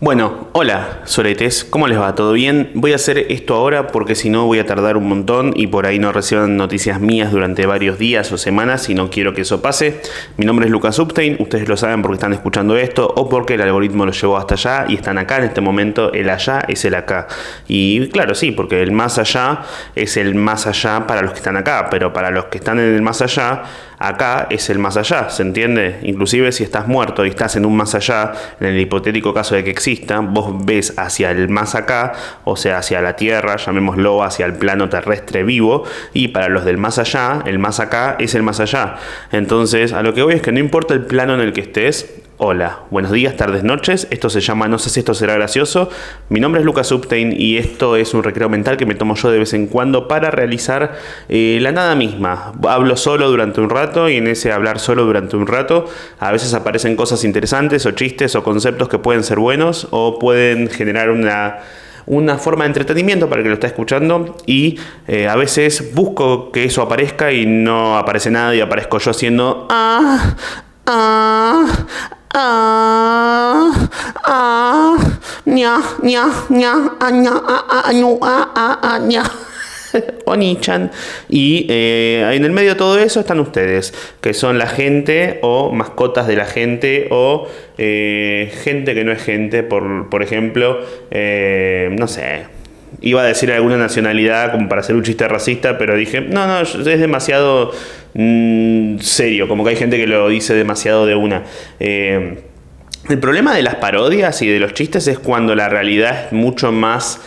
Bueno, hola, soletes, ¿cómo les va? ¿Todo bien? Voy a hacer esto ahora porque si no voy a tardar un montón y por ahí no reciban noticias mías durante varios días o semanas y no quiero que eso pase. Mi nombre es Lucas Upstein, ustedes lo saben porque están escuchando esto o porque el algoritmo lo llevó hasta allá y están acá en este momento. El allá es el acá. Y claro, sí, porque el más allá es el más allá para los que están acá, pero para los que están en el más allá acá es el más allá, ¿se entiende? Inclusive si estás muerto y estás en un más allá, en el hipotético caso de que exista, vos ves hacia el más acá, o sea, hacia la Tierra, llamémoslo hacia el plano terrestre vivo, y para los del más allá, el más acá es el más allá. Entonces, a lo que voy es que no importa el plano en el que estés, Hola, buenos días, tardes, noches. Esto se llama No sé si esto será gracioso. Mi nombre es Lucas Upstein y esto es un recreo mental que me tomo yo de vez en cuando para realizar eh, la nada misma. Hablo solo durante un rato y en ese hablar solo durante un rato a veces aparecen cosas interesantes o chistes o conceptos que pueden ser buenos o pueden generar una una forma de entretenimiento para el que lo está escuchando y eh, a veces busco que eso aparezca y no aparece nada y aparezco yo haciendo ah, ah, Ah, ah, ña, ña, ña, ña, ña, Oni-chan. Y eh, en el medio de todo eso están ustedes, que son la gente o mascotas de la gente o eh, gente que no es gente, por, por ejemplo, eh, no sé, iba a decir alguna nacionalidad como para hacer un chiste racista, pero dije, no, no, es demasiado mm, serio, como que hay gente que lo dice demasiado de una. Eh, el problema de las parodias y de los chistes es cuando la realidad es mucho más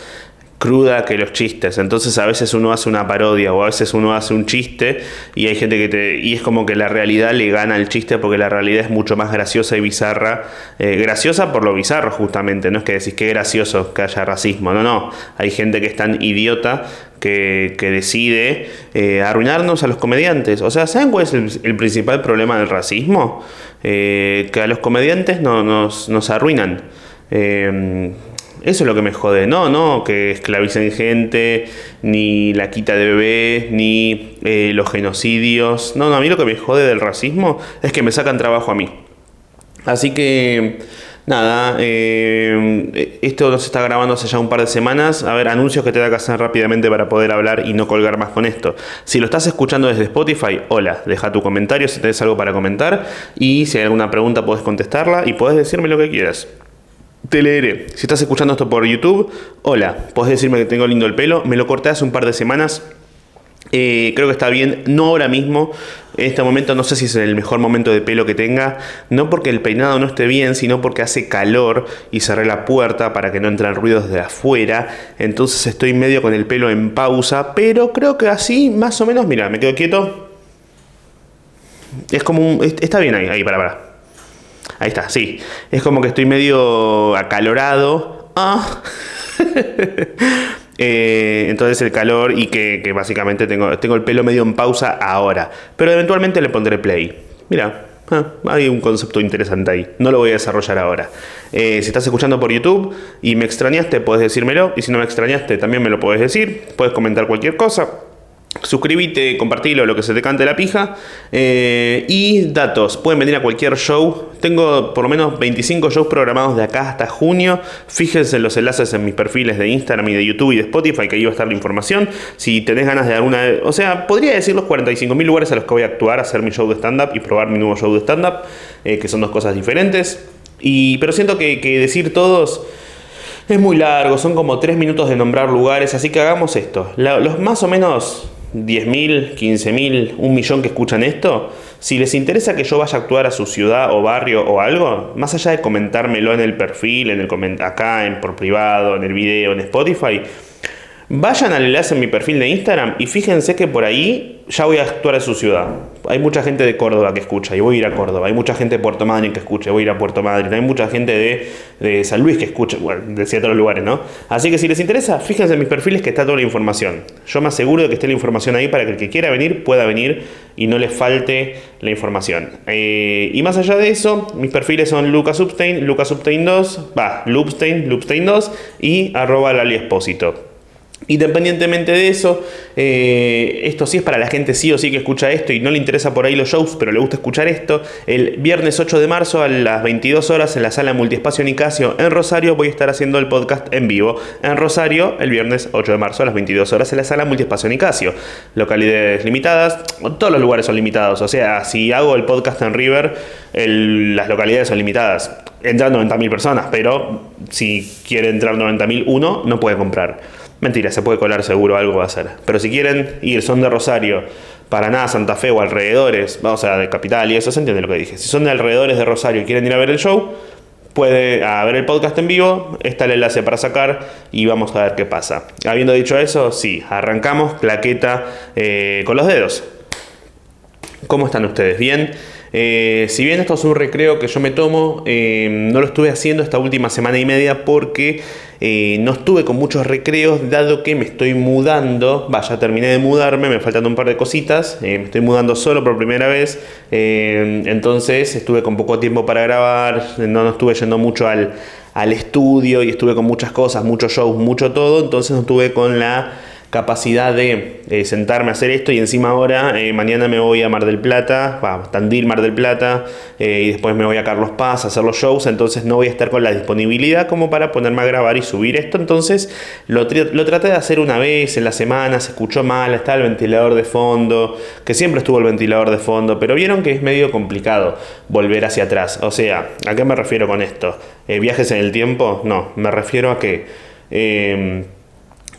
cruda que los chistes. Entonces a veces uno hace una parodia o a veces uno hace un chiste y hay gente que te... y es como que la realidad le gana al chiste porque la realidad es mucho más graciosa y bizarra. Eh, graciosa por lo bizarro justamente, no es que decís que gracioso que haya racismo, no, no. Hay gente que es tan idiota que, decide eh, arruinarnos a los comediantes. O sea, ¿saben cuál es el, principal problema del racismo? Eh, que a los comediantes no, nos, nos arruinan. Eso es lo que me jode. No, no, que esclavicen gente, ni la quita de bebés, ni eh, los genocidios. No, no, a mí lo que me jode del racismo es que me sacan trabajo a mí. Así que, nada, eh, esto se está grabando hace ya un par de semanas. A ver, anuncios que te da que hacer rápidamente para poder hablar y no colgar más con esto. Si lo estás escuchando desde Spotify, hola, deja tu comentario si tienes algo para comentar. Y si hay alguna pregunta, puedes contestarla y puedes decirme lo que quieras. Te leeré. Si estás escuchando esto por YouTube, hola, podés decirme que tengo lindo el pelo. Me lo corté hace un par de semanas. Eh, creo que está bien, no ahora mismo. En este momento no sé si es el mejor momento de pelo que tenga. No porque el peinado no esté bien, sino porque hace calor y cerré la puerta para que no entren ruidos de afuera. Entonces estoy medio con el pelo en pausa. Pero creo que así, más o menos, mira, me quedo quieto. Es como un. Está bien ahí, ahí, para, para. Ahí está, sí. Es como que estoy medio acalorado. Ah. Eh, entonces el calor y que, básicamente tengo, el pelo medio en pausa ahora. Pero eventualmente le pondré play. Mira, ah, hay un concepto interesante ahí. No lo voy a desarrollar ahora. Eh, si estás escuchando por YouTube y me extrañaste, puedes decírmelo. Y si no me extrañaste, también me lo puedes decir. Puedes comentar cualquier cosa. Suscríbete, compartilo, lo que se te cante la pija. Eh, y datos, pueden venir a cualquier show. Tengo por lo menos 25 shows programados de acá hasta junio. Fíjense en los enlaces en mis perfiles de Instagram y de YouTube y de Spotify, que ahí va a estar la información. Si tenés ganas de alguna... O sea, podría decir los 45.000 lugares a los que voy a actuar, hacer mi show de stand-up y probar mi nuevo show de stand-up, eh, que son dos cosas diferentes. Y, pero siento que decir todos... Es muy largo, son como 3 minutos de nombrar lugares, así que hagamos esto. los más o menos 10.000, 15.000, un millón que escuchan esto, si les interesa que yo vaya a actuar a su ciudad o barrio o algo, más allá de comentármelo en el perfil, en el acá, en por privado, en el video, en Spotify, Vayan al enlace en mi perfil de Instagram y fíjense que por ahí ya voy a actuar en su ciudad. Hay mucha gente de Córdoba que escucha y voy a ir a Córdoba. Hay mucha gente de Puerto Madryn que escucha y voy a ir a Puerto Madryn. Hay mucha gente de, San Luis que escucha, bueno, de ciertos lugares, ¿no? Así que si les interesa, fíjense en mis perfiles que está toda la información. Yo me aseguro de que esté la información ahí para que el que quiera venir pueda venir y no le falte la información. Eh, y más allá de eso, mis perfiles son Lucas Upstein, Lucas Upstein 2, va, Loopstein, Loopstein 2 y arroba Lali Espósito. Independientemente de eso, eh, esto sí es para la gente sí o sí que escucha esto y no le interesa por ahí los shows, pero le gusta escuchar esto. El viernes 8 de marzo a las 22 horas en la sala Multiespacio Nicasio en Rosario voy a estar haciendo el podcast en vivo. En Rosario, el viernes 8 de marzo a las 22 horas en la sala Multiespacio Nicasio. Localidades limitadas, todos los lugares son limitados. O sea, si hago el podcast en River, las localidades son limitadas. Entran 90.000 personas, pero si quiere entrar 90.000 uno, no puede comprar. Mentira, se puede colar seguro, algo va a hacer. Pero si quieren ir, son de Rosario, Paraná, Santa Fe o alrededores, vamos a de capital y eso, se entiende lo que dije. Si son de alrededores de Rosario y quieren ir a ver el show, puede a ver el podcast en vivo, está el enlace para sacar y vamos a ver qué pasa. Habiendo dicho eso, sí, arrancamos plaqueta eh, con los dedos. ¿Cómo están ustedes? ¿Bien? Eh, si bien esto es un recreo que yo me tomo, eh, no lo estuve haciendo esta última semana y media porque eh, no estuve con muchos recreos dado que me estoy mudando, vaya, terminé de mudarme, me faltan un par de cositas, me estoy mudando solo por primera vez, entonces estuve con poco tiempo para grabar, no, estuve yendo mucho al, al estudio y estuve con muchas cosas, muchos shows, mucho todo, entonces no estuve con la capacidad de eh, sentarme a hacer esto y encima ahora eh, mañana me voy a Mar del Plata, a Tandil, Mar del Plata eh, y después me voy a Carlos Paz a hacer los shows, entonces no voy a estar con la disponibilidad como para ponerme a grabar y subir esto, entonces lo, lo traté de hacer una vez en la semana, se escuchó mal, está el ventilador de fondo, que siempre estuvo el ventilador de fondo, pero vieron que es medio complicado volver hacia atrás, o sea, ¿a qué me refiero con esto? ¿Viajes en el tiempo? No, me refiero a que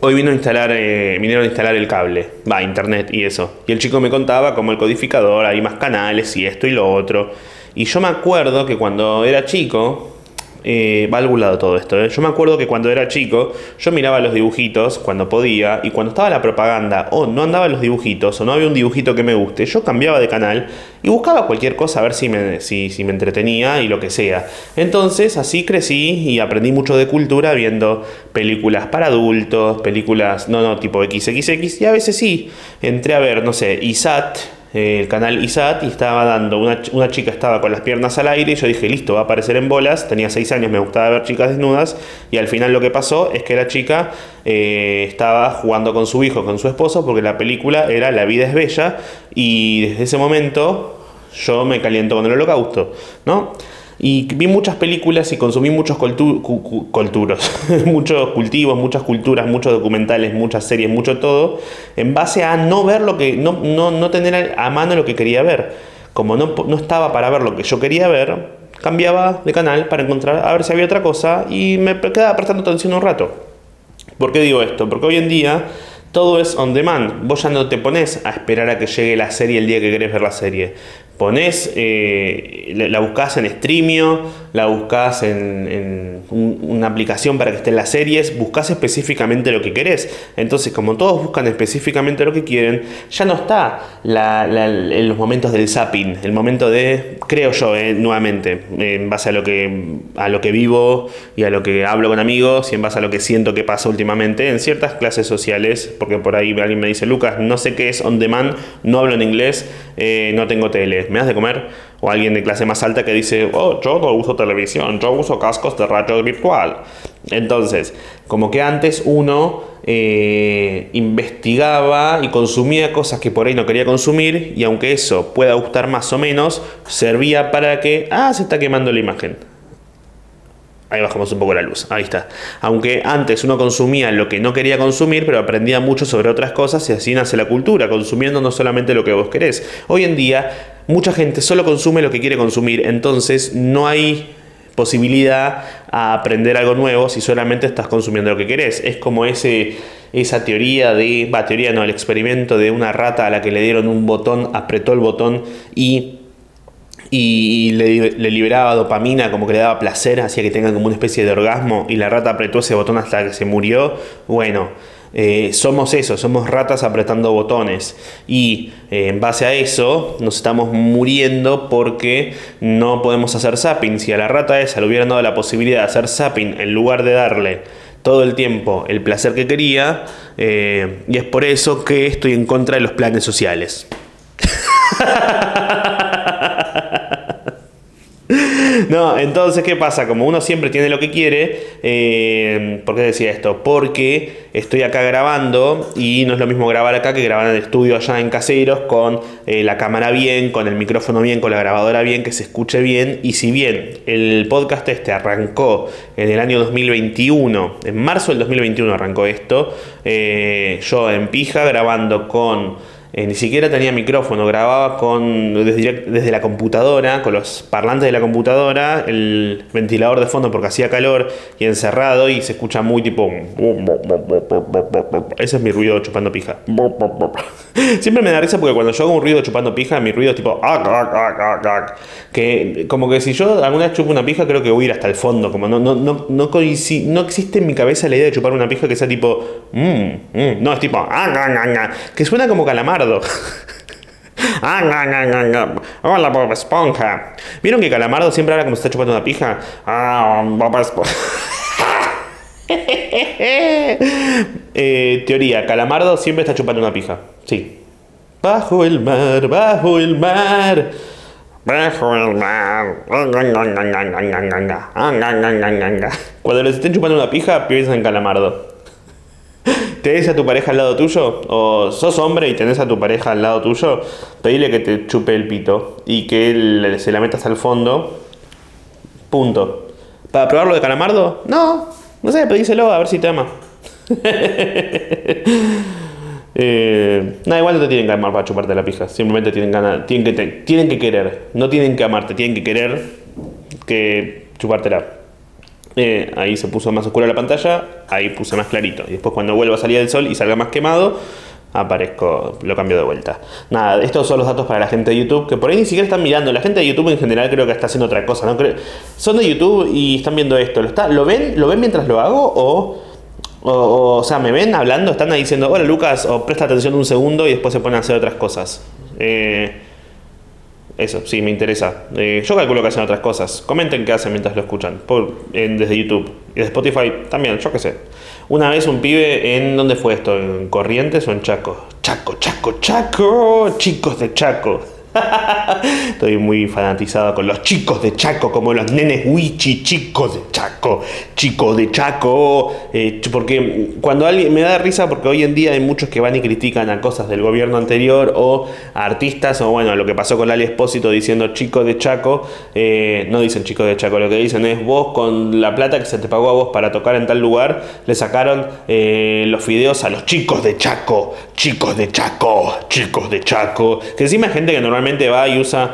Hoy vino a instalar, eh, vinieron a instalar el cable, va, internet y eso. Y el chico me contaba como el codificador, hay más canales y esto y lo otro. Y yo me acuerdo que cuando era chico, eh, lado todo esto. ¿eh? Yo me acuerdo que cuando era chico, yo miraba los dibujitos cuando podía, y cuando estaba la propaganda, o no andaba los dibujitos, o no había un dibujito que me guste, yo cambiaba de canal y buscaba cualquier cosa a ver si me, si, me entretenía y lo que sea. Entonces, así crecí y aprendí mucho de cultura viendo películas para adultos, películas, no, no, tipo XXX, y a veces sí, entré a ver, no sé, ISAT el canal ISAT y estaba dando, una, una, chica estaba con las piernas al aire y yo dije, listo, va a aparecer en bolas, tenía 6 años, me gustaba ver chicas desnudas y al final lo que pasó es que la chica eh, estaba jugando con su hijo, con su esposo, porque la película era La vida es bella y desde ese momento yo me caliento con el holocausto, ¿no? Y vi muchas películas y consumí muchos culturos, muchos cultivos, muchas culturas, muchos documentales, muchas series, mucho todo, en base a no ver lo que, no, no, no tener a mano lo que quería ver. Como no, no estaba para ver lo que yo quería ver, cambiaba de canal para encontrar a ver si había otra cosa y me quedaba prestando atención un rato. ¿Por qué digo esto? Porque hoy en día todo es on demand. Vos ya no te pones a esperar a que llegue la serie el día que querés ver la serie pones, eh, la buscas en Streamio, la buscas en, una aplicación para que estén las series, buscas específicamente lo que querés. Entonces, como todos buscan específicamente lo que quieren, ya no está en los momentos del zapping, el momento de, creo yo, eh, nuevamente, en base a lo, que, a lo que vivo y a lo que hablo con amigos y en base a lo que siento que pasa últimamente en ciertas clases sociales, porque por ahí alguien me dice, Lucas, no sé qué es on demand, no hablo en inglés, eh, no tengo tele ¿me das de comer? O alguien de clase más alta que dice, oh, yo no uso televisión, yo uso cascos de radio virtual. Entonces, como que antes uno eh, investigaba y consumía cosas que por ahí no quería consumir y aunque eso pueda gustar más o menos, servía para que, ah, se está quemando la imagen. Ahí bajamos un poco la luz, ahí está. Aunque antes uno consumía lo que no quería consumir, pero aprendía mucho sobre otras cosas y así nace la cultura, consumiendo no solamente lo que vos querés. Hoy en día mucha gente solo consume lo que quiere consumir, entonces no hay posibilidad a aprender algo nuevo si solamente estás consumiendo lo que querés. Es como ese, esa teoría de, va, teoría no, el experimento de una rata a la que le dieron un botón, apretó el botón y y le, liberaba dopamina, como que le daba placer, hacía que tenga como una especie de orgasmo y la rata apretó ese botón hasta que se murió. Bueno, eh, somos eso, somos ratas apretando botones y eh, en base a eso nos estamos muriendo porque no podemos hacer zapping. Si a la rata esa le hubieran dado la posibilidad de hacer zapping en lugar de darle todo el tiempo el placer que quería, eh, y es por eso que estoy en contra de los planes sociales. No, entonces, ¿qué pasa? Como uno siempre tiene lo que quiere, eh, ¿por qué decía esto? Porque estoy acá grabando y no es lo mismo grabar acá que grabar en el estudio allá en Caseros con eh, la cámara bien, con el micrófono bien, con la grabadora bien, que se escuche bien. Y si bien el podcast este arrancó en el año 2021, en marzo del 2021 arrancó esto, eh, yo en pija grabando con eh, ni siquiera tenía micrófono, grababa con desde, desde, la computadora, con los parlantes de la computadora, el ventilador de fondo porque hacía calor y encerrado y se escucha muy tipo... Ese es mi ruido chupando pija. Siempre me da risa porque cuando yo hago un ruido chupando pija, mi ruido es tipo... Que como que si yo alguna vez chupo una pija creo que voy a ir hasta el fondo, como no, no, no, no, no existe en mi cabeza la idea de chupar una pija que sea tipo... no, es tipo... Que suena como calamar Hola, Bob Esponja. ¿Vieron que Calamardo siempre habla como se está chupando una pija? Ah, Bob Esponja. eh, teoría, Calamardo siempre está chupando una pija. Sí. Bajo el mar, bajo el mar. Bajo el mar. Cuando les estén chupando una pija, piensan en Calamardo. ¿Tenés a tu pareja al lado tuyo? ¿O sos hombre y tenés a tu pareja al lado tuyo? Pedile que te chupe el pito y que él se la metas al fondo. Punto. ¿Para probarlo de calamardo? No. No sé, pedíselo a ver si te ama. eh, nada, igual no te tienen que amar para chuparte la pija. Simplemente tienen ganas, que, tienen que querer. No tienen que amarte, tienen que querer que chupártela. Eh, ahí se puso más oscura la pantalla, ahí puse más clarito. Y después cuando vuelva a salir el sol y salga más quemado, aparezco, lo cambio de vuelta. Nada, estos son los datos para la gente de YouTube, que por ahí ni siquiera están mirando. La gente de YouTube en general creo que está haciendo otra cosa, ¿no? Son de YouTube y están viendo esto. ¿Lo, está, ¿lo, ven, ¿Lo ven mientras lo hago o, o, o, sea, me ven hablando? Están ahí diciendo, hola Lucas, o presta atención un segundo y después se ponen a hacer otras cosas. Eh, eso, sí, me interesa. Eh, yo calculo que hacen otras cosas. Comenten qué hacen mientras lo escuchan. Por, desde YouTube. Y de Spotify también, yo qué sé. Una vez un pibe en. ¿Dónde fue esto? ¿En Corrientes o en Chaco? Chaco, Chaco, Chaco. Chicos de Chaco. Estoy muy fanatizado con los chicos de Chaco, como los nenes wichi, chicos de Chaco, chicos de Chaco. Eh, porque cuando alguien me da risa, porque hoy en día hay muchos que van y critican a cosas del gobierno anterior o a artistas, o bueno, lo que pasó con Ali Espósito diciendo chicos de Chaco. Eh, no dicen chicos de Chaco, lo que dicen es vos con la plata que se te pagó a vos para tocar en tal lugar, le sacaron eh, los fideos a los chicos de Chaco, chicos de Chaco, chicos de Chaco. Que encima hay gente que normalmente va y usa...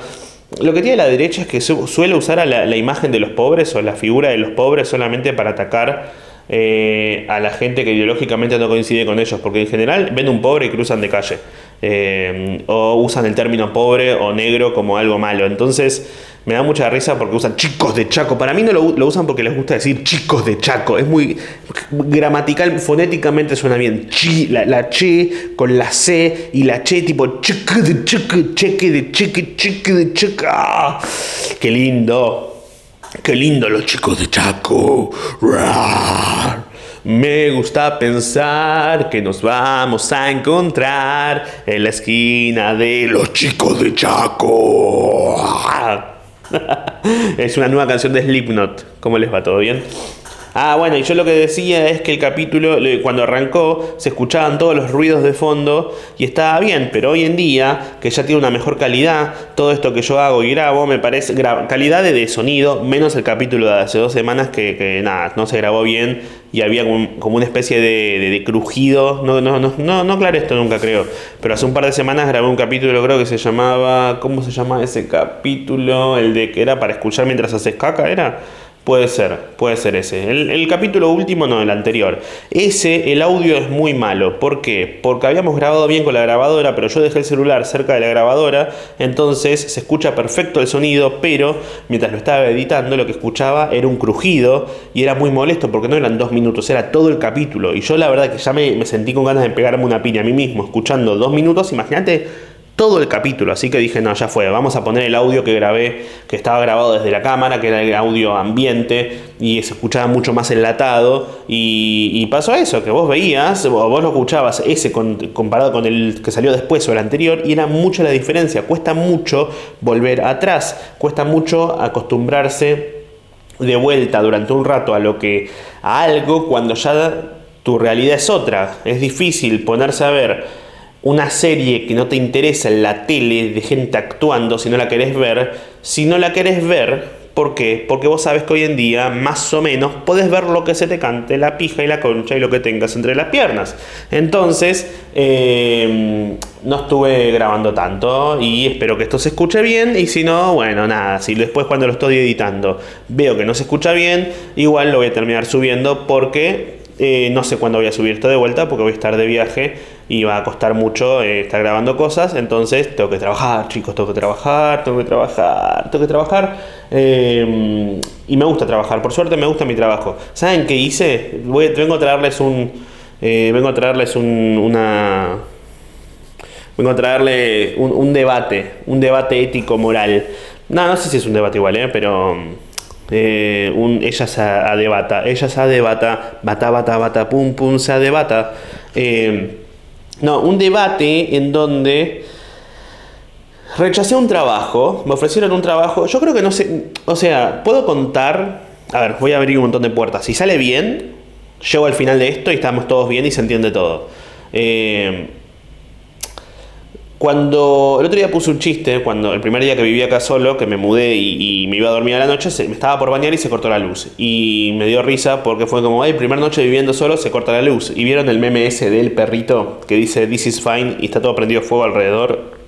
Lo que tiene la derecha es que suele usar a la, imagen de los pobres o la figura de los pobres solamente para atacar eh, a la gente que ideológicamente no coincide con ellos, porque en general ven un pobre y cruzan de calle, eh, o usan el término pobre o negro como algo malo. Entonces, me da mucha risa porque usan chicos de Chaco. Para mí no lo, usan porque les gusta decir chicos de Chaco. Es muy gramatical, fonéticamente suena bien. Chi, la, la che con la C y la che tipo cheque de cheque, cheque de cheque, cheque de cheque. ¡Ah! ¡Qué lindo! ¡Qué lindo los chicos de Chaco! Me gusta pensar que nos vamos a encontrar en la esquina de los chicos de Chaco. es una nueva canción de Slipknot. ¿Cómo les va? ¿Todo bien? Ah, bueno, y yo lo que decía es que el capítulo, cuando arrancó, se escuchaban todos los ruidos de fondo y estaba bien, pero hoy en día, que ya tiene una mejor calidad, todo esto que yo hago y grabo, me parece, calidad de sonido, menos el capítulo de hace dos semanas que, nada, no se grabó bien y había como, una especie de, crujido, no, no, no, no, no claro esto nunca creo, pero hace un par de semanas grabé un capítulo, creo que se llamaba, ¿cómo se llama ese capítulo? El de que era para escuchar mientras haces caca, ¿era? Puede ser, puede ser ese. El, capítulo último, no, el anterior. Ese, el audio es muy malo. ¿Por qué? Porque habíamos grabado bien con la grabadora, pero yo dejé el celular cerca de la grabadora, entonces se escucha perfecto el sonido, pero mientras lo estaba editando, lo que escuchaba era un crujido y era muy molesto porque no eran dos minutos, era todo el capítulo. Y yo la verdad que ya me, me sentí con ganas de pegarme una piña a mí mismo, escuchando dos minutos, imagínate todo el capítulo, así que dije, no, ya fue, vamos a poner el audio que grabé, que estaba grabado desde la cámara, que era el audio ambiente y se escuchaba mucho más enlatado y, pasó eso, que vos veías, vos lo escuchabas ese comparado con el que salió después o el anterior y era mucha la diferencia, cuesta mucho volver atrás, cuesta mucho acostumbrarse de vuelta durante un rato a lo que a algo cuando ya tu realidad es otra, es difícil ponerse a ver una serie que no te interesa en la tele de gente actuando si no la querés ver, si no la querés ver, ¿por qué? Porque vos sabes que hoy en día, más o menos, podés ver lo que se te cante, la pija y la concha y lo que tengas entre las piernas. Entonces, eh, no estuve grabando tanto y espero que esto se escuche bien y si no, bueno, nada, si después cuando lo estoy editando veo que no se escucha bien, igual lo voy a terminar subiendo porque eh, no sé cuándo voy a subir esto de vuelta porque voy a estar de viaje y va a costar mucho eh, estar grabando cosas. Entonces tengo que trabajar, chicos, tengo que trabajar, tengo que trabajar, tengo que trabajar. Eh, y me gusta trabajar, por suerte me gusta mi trabajo. ¿Saben qué hice? Voy, vengo a traerles un. vengo a traerles un, una. Vengo a traerle un, debate, un debate ético-moral. No, no sé si es un debate igual, ¿eh? pero eh, un, ella se adebata, ella se adebata, bata, bata, bata, pum, pum, se adebata. Eh, no, un debate en donde rechacé un trabajo, me ofrecieron un trabajo, yo creo que no sé, o sea, puedo contar, a ver, voy a abrir un montón de puertas, si sale bien, llego al final de esto y estamos todos bien y se entiende todo. Eh, cuando el otro día puse un chiste, cuando el primer día que vivía acá solo, que me mudé y, me iba a dormir a la noche, se, me estaba por bañar y se cortó la luz. Y me dio risa porque fue como, ay, primera noche viviendo solo, se corta la luz. Y vieron el meme del perrito que dice This is fine y está todo prendido fuego alrededor.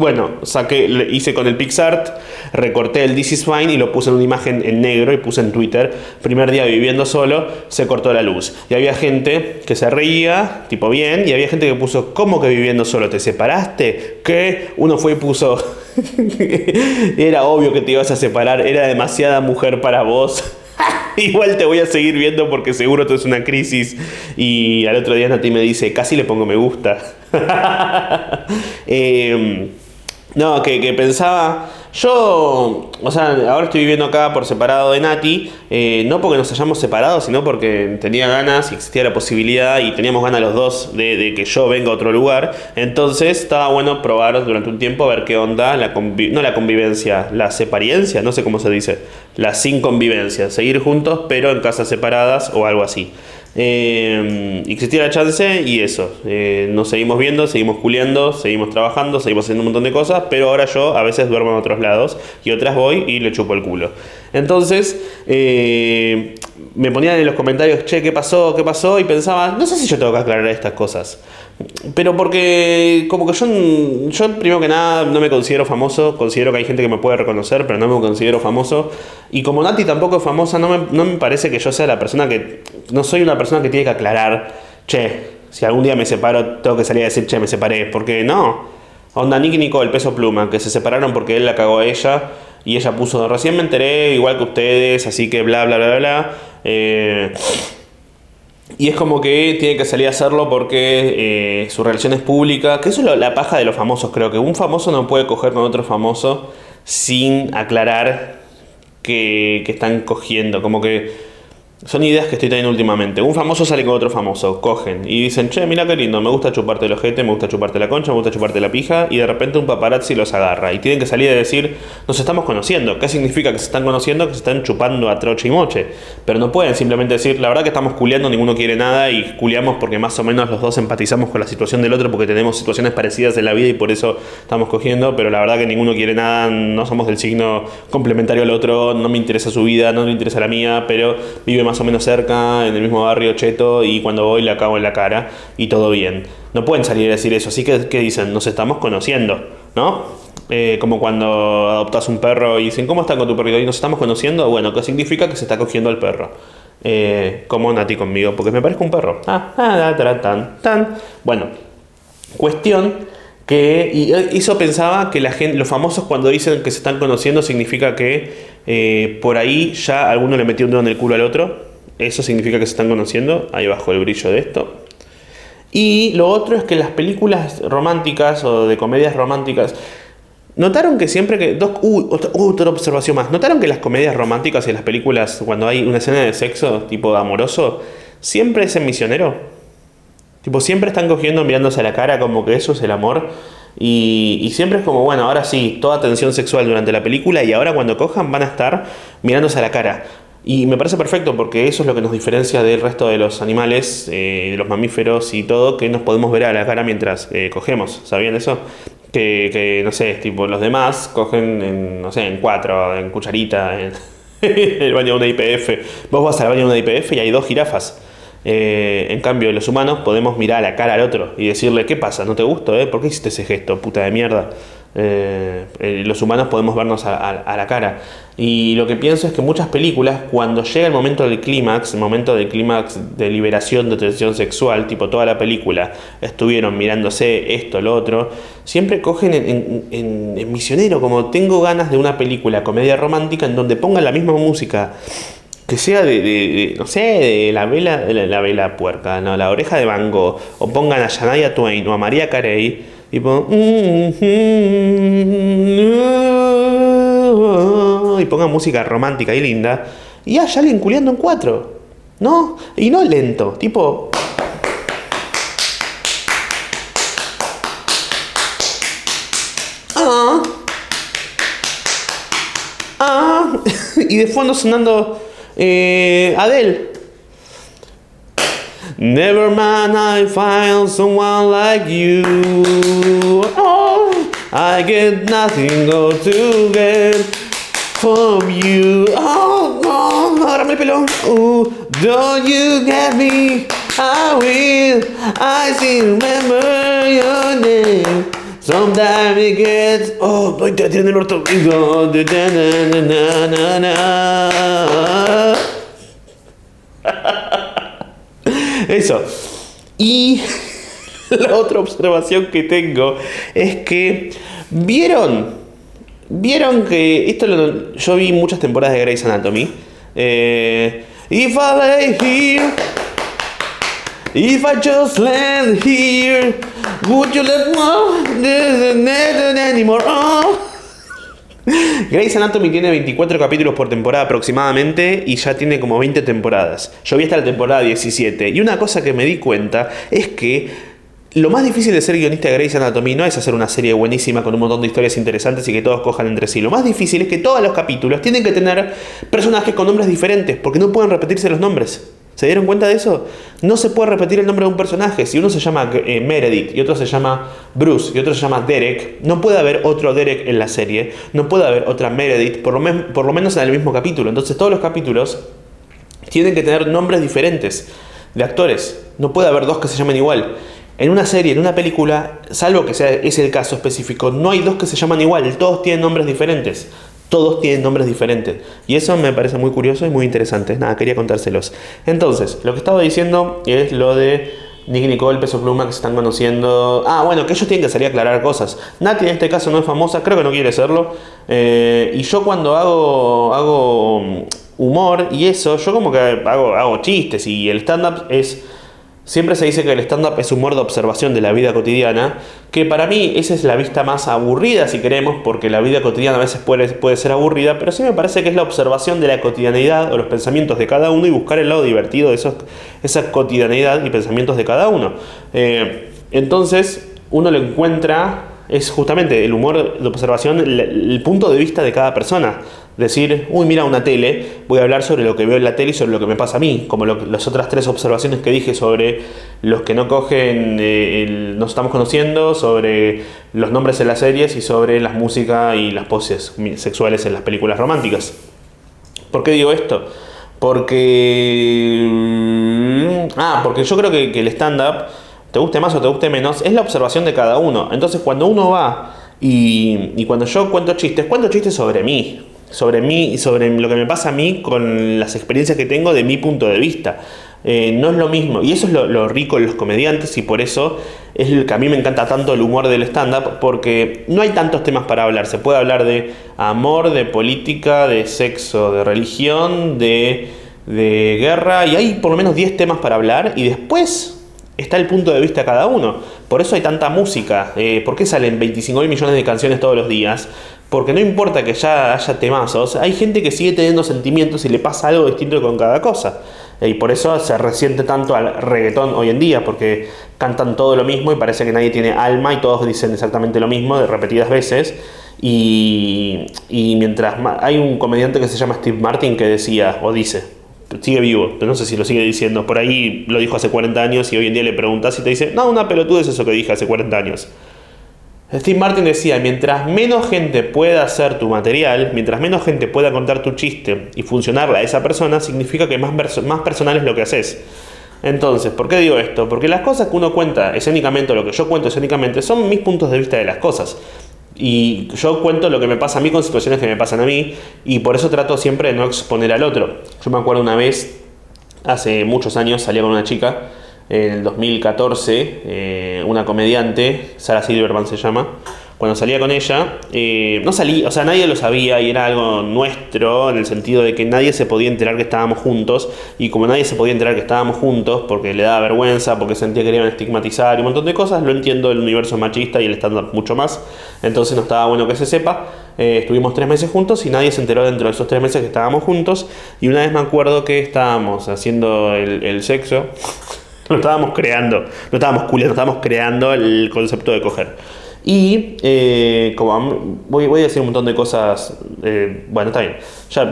Bueno, saqué, hice con el PixArt, recorté el This is Fine y lo puse en una imagen en negro y puse en Twitter. Primer día viviendo solo, se cortó la luz. Y había gente que se reía, tipo bien, y había gente que puso, ¿cómo que viviendo solo? ¿Te separaste? ¿Qué? Uno fue y puso, era obvio que te ibas a separar, era demasiada mujer para vos. Igual te voy a seguir viendo porque seguro esto es una crisis. Y al otro día Nati me dice, casi le pongo me gusta. eh, no, que, pensaba. Yo, o sea, ahora estoy viviendo acá por separado de Nati, eh, no porque nos hayamos separado, sino porque tenía ganas y existía la posibilidad y teníamos ganas los dos de, que yo venga a otro lugar. Entonces estaba bueno probar durante un tiempo a ver qué onda, la no la convivencia, la separiencia, no sé cómo se dice, la sin convivencia, seguir juntos pero en casas separadas o algo así. Eh, existía la chance y eso. Eh, nos seguimos viendo, seguimos culiando, seguimos trabajando, seguimos haciendo un montón de cosas, pero ahora yo a veces duermo en otros lados y otras voy y le chupo el culo. Entonces, eh, me ponían en los comentarios, che, ¿qué pasó? ¿Qué pasó? Y pensaba, no sé si yo tengo que aclarar estas cosas. Pero porque como que yo, yo primero que nada no me considero famoso, considero que hay gente que me puede reconocer, pero no me considero famoso. Y como Nati tampoco es famosa, no me, no me parece que yo sea la persona que... No soy una persona que tiene que aclarar, che, si algún día me separo, tengo que salir a decir, che, me separé. Porque no. Onda Nick y Nicole, peso pluma, que se separaron porque él la cagó a ella y ella puso, recién me enteré, igual que ustedes, así que bla, bla, bla, bla. Eh, y es como que tiene que salir a hacerlo porque eh, su relación es pública, que eso es la paja de los famosos, creo que un famoso no puede coger con otro famoso sin aclarar que, que están cogiendo, como que son ideas que estoy teniendo últimamente. Un famoso sale con otro famoso, cogen y dicen, che, mira qué lindo, me gusta chuparte el ojete, me gusta chuparte la concha, me gusta chuparte la pija, y de repente un paparazzi los agarra. Y tienen que salir a decir, nos estamos conociendo. ¿Qué significa que se están conociendo? Que se están chupando a troche y moche. Pero no pueden simplemente decir, la verdad que estamos culiando, ninguno quiere nada, y culiamos porque más o menos los dos empatizamos con la situación del otro, porque tenemos situaciones parecidas en la vida y por eso estamos cogiendo, pero la verdad que ninguno quiere nada, no somos del signo complementario al otro, no me interesa su vida, no me interesa la mía, pero vive más más o menos cerca, en el mismo barrio cheto, y cuando voy le acabo en la cara y todo bien. No pueden salir a decir eso, así que ¿qué dicen? Nos estamos conociendo, ¿no? Eh, como cuando adoptas un perro y dicen, ¿cómo están con tu perrito? Y nos estamos conociendo, bueno, ¿qué significa que se está cogiendo al perro? Eh, como Nati conmigo, porque me parezco un perro. Ah, ah, tan, tan. Bueno, cuestión que y eso pensaba que la gente, los famosos cuando dicen que se están conociendo significa que eh, por ahí ya alguno le metió un dedo en el culo al otro. Eso significa que se están conociendo. Ahí bajo el brillo de esto. Y lo otro es que las películas románticas o de comedias románticas Notaron que siempre que. Dos, uh, otra, observación más. Notaron que las comedias románticas y las películas, cuando hay una escena de sexo, tipo amoroso, siempre es en misionero. Tipo, siempre están cogiendo, mirándose a la cara, como que eso es el amor. Y, y, siempre es como, bueno, ahora sí, toda tensión sexual durante la película y ahora cuando cojan van a estar mirándose a la cara. Y me parece perfecto porque eso es lo que nos diferencia del resto de los animales, eh, de los mamíferos y todo, que nos podemos ver a la cara mientras eh, cogemos. ¿Sabían eso? Que, que, no sé, tipo, los demás cogen en, no sé, en cuatro, en cucharita, en el baño de una IPF. Vos vas al baño de una IPF y hay dos jirafas. Eh, en cambio, los humanos podemos mirar a la cara al otro y decirle, ¿qué pasa? ¿No te gusto? Eh? ¿Por qué hiciste ese gesto, puta de mierda? Eh, eh, los humanos podemos vernos a, la cara. Y lo que pienso es que muchas películas, cuando llega el momento del clímax, el momento del clímax de liberación de tensión sexual, tipo toda la película, estuvieron mirándose esto, lo otro, siempre cogen en, misionero, como tengo ganas de una película, comedia romántica, en donde pongan la misma música que sea de, no sé, de la vela, de la, vela puerca, ¿no? la oreja de Bango, o pongan a Shania Twain o a María Carey Tipo. Y ponga música romántica y linda. Y haya alguien culiando en cuatro. ¿No? Y no lento. Tipo. Ah. Ah. y de fondo sonando. Eh, Adele. Never mind, I find someone like you. Oh, I get nothing go to get from you. Oh, oh, ahora me peló. Oh, don't you get me? I will. I still remember your name. Sometimes it gets. Oh, voy te tiene el orto. Eso. Y la otra observación que tengo es que vieron, vieron que esto lo, yo vi muchas temporadas de Grey's Anatomy. Eh, if I lay here, if I just land here, would? Oh. Grey's Anatomy tiene 24 capítulos por temporada aproximadamente y ya tiene como 20 temporadas. Yo vi hasta la temporada 17 y una cosa que me di cuenta es que lo más difícil de ser guionista de Grey's Anatomy no es hacer una serie buenísima con un montón de historias interesantes y que todos cojan entre sí. Lo más difícil es que todos los capítulos tienen que tener personajes con nombres diferentes porque no pueden repetirse los nombres. ¿Se dieron cuenta de eso? No se puede repetir el nombre de un personaje. Si uno se llama eh, Meredith y otro se llama Bruce y otro se llama Derek, no puede haber otro Derek en la serie, no puede haber otra Meredith, por lo, por lo menos en el mismo capítulo. Entonces todos los capítulos tienen que tener nombres diferentes de actores. No puede haber dos que se llamen igual. En una serie, en una película, salvo que sea ese el caso específico, no hay dos que se llaman igual, todos tienen nombres diferentes todos tienen nombres diferentes. Y eso me parece muy curioso y muy interesante. Nada, quería contárselos. Entonces, lo que estaba diciendo es lo de Nick Nicole, Peso Pluma, que se están conociendo. Ah, bueno, que ellos tienen que salir a aclarar cosas. Nati en este caso no es famosa, creo que no quiere serlo. Eh, y yo cuando hago, hago mm, humor y eso, yo como que hago, hago chistes y el stand-up es Siempre se dice que el stand-up es humor de observación de la vida cotidiana, que para mí esa es la vista más aburrida, si queremos, porque la vida cotidiana a veces puede, puede ser aburrida, pero sí me parece que es la observación de la cotidianidad o los pensamientos de cada uno y buscar el lado divertido de esa cotidianidad y pensamientos de cada uno. Eh, entonces, uno lo encuentra, es justamente el humor de observación, el punto de vista de cada persona decir, uy, mira una tele, voy a hablar sobre lo que veo en la tele y sobre lo que me pasa a mí, como las otras tres observaciones que dije sobre los que no cogen, eh, nos estamos conociendo, sobre los nombres en las series y sobre la música y las poses sexuales en las películas románticas. ¿Por qué digo esto? Porque... Mm, ah, porque yo creo que, el stand-up, te guste más o te guste menos, es la observación de cada uno. Entonces cuando uno va y, y cuando yo cuento chistes, cuento chistes sobre mí, sobre mí y sobre lo que me pasa a mí con las experiencias que tengo de mi punto de vista. Eh, no es lo mismo, y eso es lo, rico en los comediantes, y por eso es el que a mí me encanta tanto el humor del stand-up, porque no hay tantos temas para hablar. Se puede hablar de amor, de política, de sexo, de religión, de, de guerra, y hay por lo menos 10 temas para hablar, y después está el punto de vista de cada uno. Por eso hay tanta música. Eh, ¿Por qué salen 25 mil millones de canciones todos los días? Porque no importa que ya haya temazos, hay gente que sigue teniendo sentimientos y le pasa algo distinto con cada cosa. Y por eso se resiente tanto al reggaetón hoy en día, porque cantan todo lo mismo y parece que nadie tiene alma y todos dicen exactamente lo mismo de repetidas veces. Y, y mientras hay un comediante que se llama Steve Martin que decía, o dice, sigue vivo, pero no sé si lo sigue diciendo, por ahí lo dijo hace 40 años y hoy en día le preguntas y te dice, no, una pelotuda es eso que dije hace 40 años. Steve Martin decía, mientras menos gente pueda hacer tu material, mientras menos gente pueda contar tu chiste y funcionarla a esa persona, significa que más, más personal es lo que haces. Entonces, ¿por qué digo esto? Porque las cosas que uno cuenta escénicamente o lo que yo cuento escénicamente son mis puntos de vista de las cosas. Y yo cuento lo que me pasa a mí con situaciones que me pasan a mí y por eso trato siempre de no exponer al otro. Yo me acuerdo una vez, hace muchos años, salía con una chica en el 2014, eh, una comediante, Sara Silverman se llama, cuando salía con ella, eh, no salí, o sea, nadie lo sabía y era algo nuestro en el sentido de que nadie se podía enterar que estábamos juntos y como nadie se podía enterar que estábamos juntos porque le daba vergüenza, porque sentía que le iban a estigmatizar y un montón de cosas, lo entiendo el universo machista y el estándar mucho más, entonces no estaba bueno que se sepa. Eh, estuvimos tres meses juntos y nadie se enteró dentro de esos tres meses que estábamos juntos y una vez me acuerdo que estábamos haciendo el, sexo lo estábamos creando, no estábamos culiando, estábamos creando el concepto de coger. Y eh, como voy, voy, a decir un montón de cosas, eh, bueno, está bien. Ya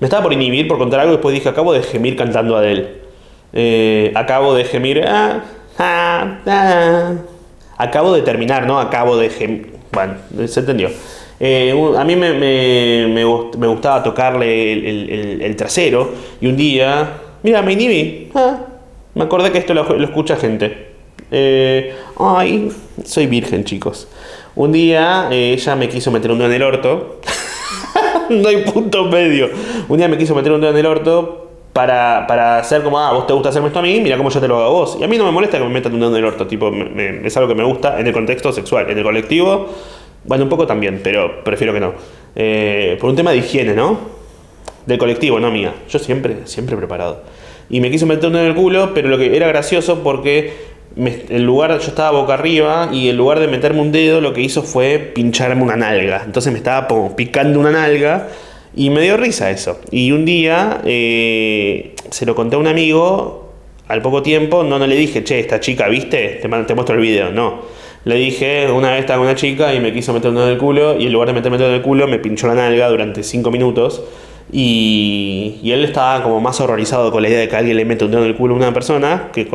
me estaba por inhibir por contar algo y después dije, acabo de gemir cantando a él. Eh, acabo de gemir... Ah, ah, ah. Acabo de terminar, ¿no? Acabo de gemir... Bueno, se entendió. a mí me, me, me, gustaba tocarle el, trasero y un día, mira, me inhibí. Me acordé que esto lo, escucha gente. Eh, ay, soy virgen, chicos. Un día eh, ella me quiso meter un dedo en el orto. no hay punto medio. Un día me quiso meter un dedo en el orto para, para hacer como, ah, vos te gusta hacerme esto a mí, mira cómo yo te lo hago a vos. Y a mí no me molesta que me metan un dedo en el orto, tipo, es algo que me gusta en el contexto sexual. En el colectivo, bueno, un poco también, pero prefiero que no. Eh, por un tema de higiene, ¿no? Del colectivo, no mía. Yo siempre, siempre preparado y me quiso meter un dedo en el culo, pero lo que era gracioso porque el lugar, yo estaba boca arriba y en lugar de meterme un dedo, lo que hizo fue pincharme una nalga. Entonces me estaba picando una nalga y me dio risa eso. Y un día eh, se lo conté a un amigo, al poco tiempo, no, no le dije, che, esta chica, ¿viste? Te, te muestro el video, no. Le dije, una vez estaba con una chica y me quiso meter un dedo en el culo y en lugar de meterme un dedo en el culo, me pinchó la nalga durante 5 minutos. Y, él estaba como más horrorizado con la idea de que alguien le mete un dedo en el culo a una persona que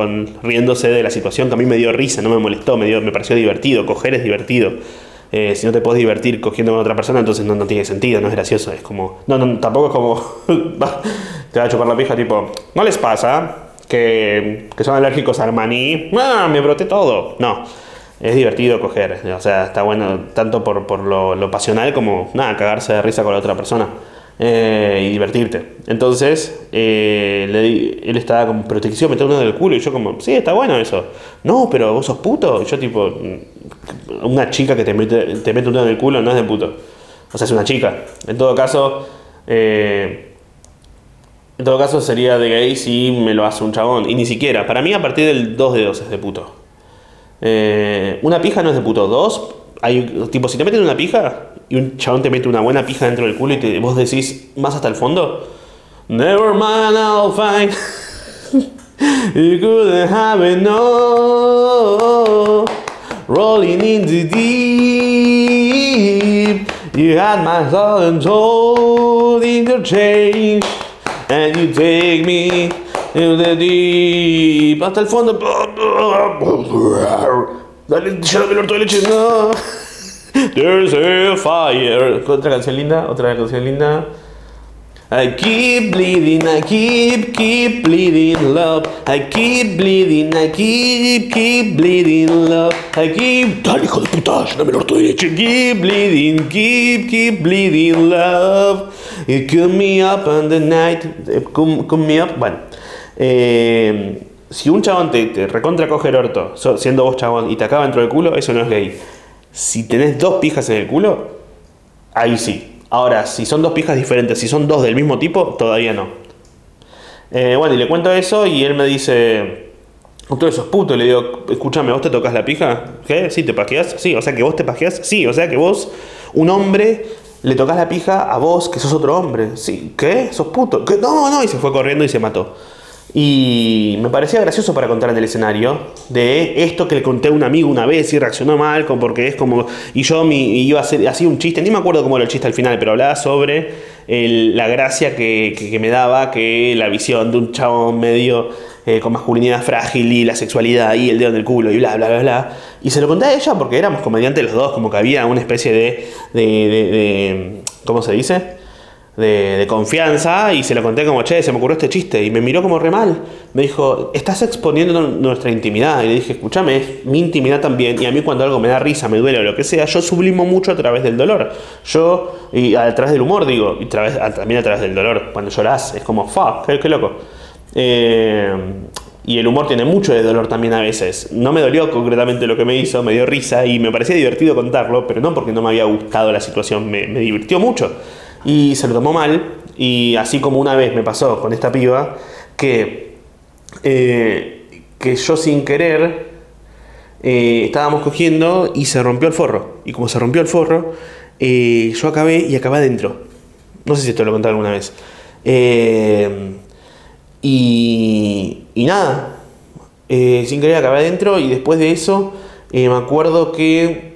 riéndose de la situación que a mí me dio risa, no me molestó, me, dio, me pareció divertido. Coger es divertido. Eh, si no te puedes divertir cogiendo con otra persona, entonces no, no tiene sentido, no es gracioso. Es como. No, no tampoco es como. te va a chupar la pija, tipo. ¿No les pasa que, que son alérgicos al maní? ¡Ah! Me broté todo. No. Es divertido coger. O sea, está bueno tanto por, por lo, lo pasional como nada, cagarse de risa con la otra persona. Eh, y divertirte. Entonces, eh, él estaba como, pero te quisiera meter uno del culo. Y yo, como, sí, está bueno eso. No, pero vos sos puto. Y yo, tipo, mm, una chica que te mete, te mete un dedo en el culo no es de puto. O sea, es una chica. En todo caso, eh, en todo caso sería de gay si me lo hace un chabón. Y ni siquiera. Para mí, a partir del 2 de 2 es de puto. una pija no es de puto. Dos, hay, tipo, si te meten una pija, y un chabón te mete una buena pija dentro del culo y te, vos decís más hasta el fondo, Never mind, I'll find. you couldn't have it, no. Rolling in the deep. You had my soul and soul interchange. And you take me in the deep. Hasta el fondo. Dale, llévame el orto de leche. No. There's a fire. Otra canción linda, otra canción linda. I keep bleeding, I keep, keep bleeding love. I keep bleeding, I keep, keep bleeding love. I keep. Dale, hijo de puta, lléname el orto derecho. Keep bleeding, keep, keep bleeding love. You cut me up on the night. Come, me up. Bueno. Eh, si un chabón te, recontra coge el orto, siendo vos chabón, y te acaba dentro del culo, eso no es gay. Si tenés dos pijas en el culo, ahí sí. Ahora, si son dos pijas diferentes, si son dos del mismo tipo, todavía no. Eh, bueno, y le cuento eso y él me dice, Entonces sos puto, le digo, escúchame, ¿vos te tocas la pija? ¿Qué? ¿Sí te pajeás? Sí, o sea que vos te pajeás, sí, o sea que vos, un hombre, le tocas la pija a vos, que sos otro hombre. Sí, ¿qué? ¿Sos puto? ¿Qué? No, no, y se fue corriendo y se mató. Y me parecía gracioso para contar en el escenario de esto que le conté a un amigo una vez y reaccionó mal, porque es como. Y yo mi, iba a hacer así un chiste, ni me acuerdo cómo era el chiste al final, pero hablaba sobre la gracia que, me daba que la visión de un chabón medio eh, con masculinidad frágil y la sexualidad y el dedo en el culo y bla, bla, bla, bla. Y se lo conté a ella porque éramos comediantes los dos, como que había una especie de, de, de ¿cómo se dice? De, confianza y se lo conté como, che, se me ocurrió este chiste y me miró como re mal. Me dijo, estás exponiendo nuestra intimidad. Y le dije, escúchame, es mi intimidad también y a mí cuando algo me da risa, me duele o lo que sea, yo sublimo mucho a través del dolor. Yo, y a través del humor, digo, y también a través del dolor. Cuando lloras es como, fuck, qué, loco. Eh, y el humor tiene mucho de dolor también a veces. No me dolió concretamente lo que me hizo, me dio risa y me parecía divertido contarlo, pero no porque no me había gustado la situación, me, me divirtió mucho y se lo tomó mal. Y así como una vez me pasó con esta piba, que, eh, que yo sin querer eh, estábamos cogiendo y se rompió el forro. Y como se rompió el forro, eh, yo acabé y acabé adentro. No sé si esto lo conté alguna vez. y, y nada, sin querer acabé adentro y después de eso me acuerdo que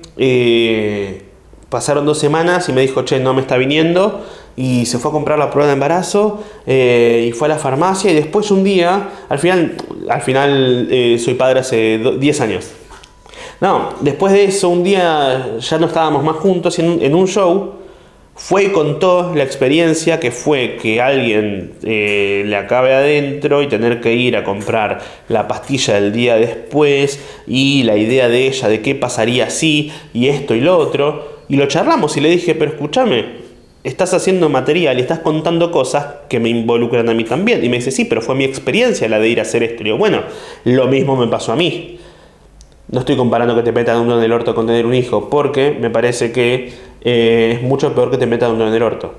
pasaron dos semanas y me dijo, che, no me está viniendo. Y se fue a comprar la prueba de embarazo eh, y fue a la farmacia. Y después un día, al final, al final eh, soy padre hace 10 años. No, después de eso, un día ya no estábamos más juntos en un, show. Fue y contó la experiencia que fue que alguien eh, le acabe adentro y tener que ir a comprar la pastilla del día después y la idea de ella de qué pasaría si y esto y lo otro. Y lo charlamos y le dije, pero escúchame, estás haciendo material y estás contando cosas que me involucran a mí también. Y me dice, sí, pero fue mi experiencia la de ir a hacer esto. Y yo, bueno, lo mismo me pasó a mí. No estoy comparando que te metan uno en el orto con tener un hijo, porque me parece que eh, es mucho peor que te metan uno en el orto.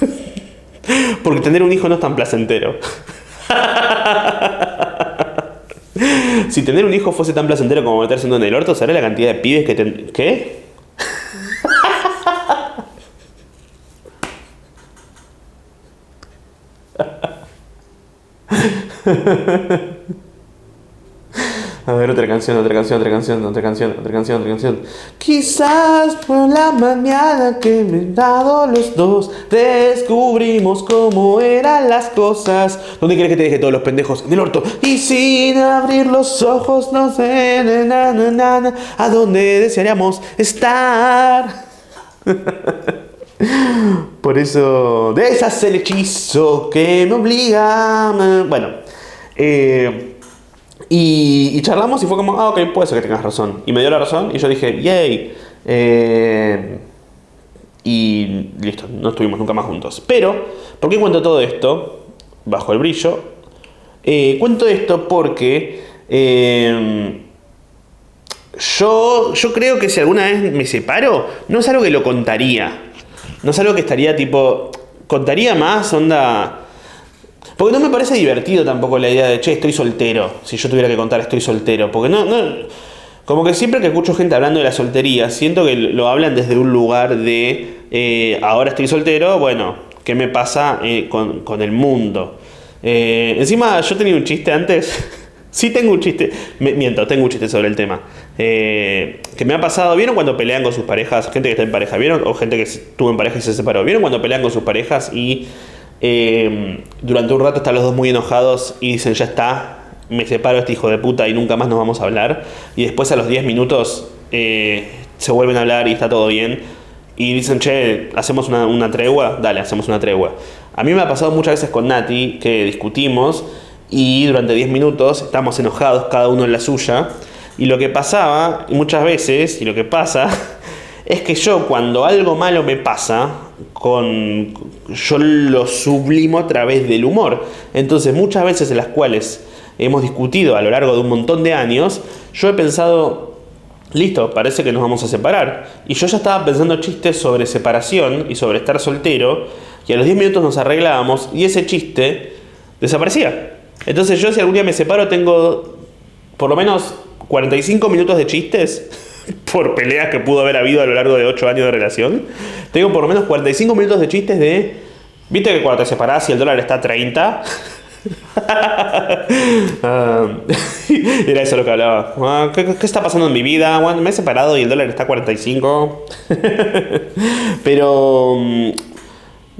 porque tener un hijo no es tan placentero. si tener un hijo fuese tan placentero como meterse uno en el orto, ¿sabes la cantidad de pibes que te... ¿Qué? A ver, otra canción, otra canción, otra canción, otra canción, otra canción, otra canción. Quizás por la mañana que me han dado los dos, descubrimos cómo eran las cosas. ¿Dónde quieres que te deje todos los pendejos? En el orto. Y sin abrir los ojos, no sé, na, na, na, a dónde desearíamos estar. Por eso, deshace el hechizo que me obliga. Bueno, eh, y, charlamos y fue como, ah, ok, puede ser que tengas razón. Y me dio la razón y yo dije, yay. Eh, y listo, no estuvimos nunca más juntos. Pero, ¿por qué cuento todo esto? Bajo el brillo. Eh, cuento esto porque yo, yo creo que si alguna vez me separo, no es algo que lo contaría. No es algo que estaría tipo. Contaría más, onda. Porque no me parece divertido tampoco la idea de, che, estoy soltero. Si yo tuviera que contar, estoy soltero. Porque no, no. Como que siempre que escucho gente hablando de la soltería, siento que lo hablan desde un lugar de, eh, ahora estoy soltero, bueno, ¿qué me pasa eh, con, el mundo? Eh, encima, yo tenía un chiste antes. sí, tengo un chiste. miento, tengo un chiste sobre el tema. Que me ha pasado, ¿vieron cuando pelean con sus parejas? Gente que está en pareja, ¿vieron? O gente que estuvo en pareja y se separó. ¿Vieron cuando pelean con sus parejas y eh, durante un rato están los dos muy enojados y dicen, ya está, me separo este hijo de puta y nunca más nos vamos a hablar? Y después a los 10 minutos eh, se vuelven a hablar y está todo bien. Y dicen, che, ¿hacemos una, una tregua? Dale, hacemos una tregua. A mí me ha pasado muchas veces con Nati que discutimos y durante 10 minutos estamos enojados, cada uno en la suya. Y lo que pasaba, muchas veces, y lo que pasa, es que yo cuando algo malo me pasa, con, yo lo sublimo a través del humor. Entonces muchas veces en las cuales hemos discutido a lo largo de un montón de años, yo he pensado, listo, parece que nos vamos a separar. Y yo ya estaba pensando chistes sobre separación y sobre estar soltero, y a los 10 minutos nos arreglábamos y ese chiste desaparecía. Entonces yo si algún día me separo tengo por lo menos 45 minutos de chistes por peleas que pudo haber habido a lo largo de 8 años de relación. Tengo por lo menos 45 minutos de chistes de. ¿Viste que cuando te separás y el dólar está a 30? Ah, era eso lo que hablaba. Ah, ¿qué, está pasando en mi vida? me he separado y el dólar está a 45. Pero mm,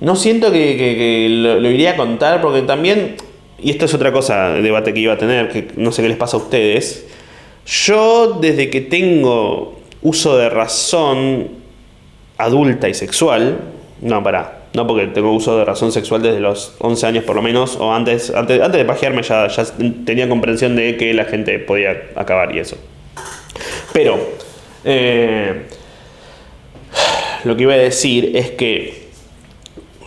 no siento que, lo, iría a contar porque también, y esto es otra cosa, debate que iba a tener, que no sé qué les pasa a ustedes. Yo desde que tengo uso de razón adulta y sexual, no, para no porque tengo uso de razón sexual desde los 11 años por lo menos, o antes, antes, antes de pajearme ya, ya tenía comprensión de que la gente podía acabar y eso. Pero, eh, lo que iba a decir es que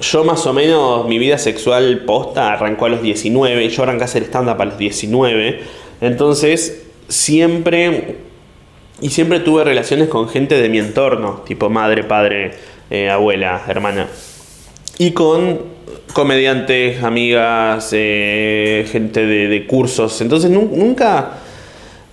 yo más o menos mi vida sexual posta arrancó a los 19, yo arranqué a hacer stand-up a los 19, entonces siempre y siempre tuve relaciones con gente de mi entorno, tipo madre, padre, eh, abuela, hermana. Y con comediantes, amigas, eh, gente de, cursos. Entonces nunca,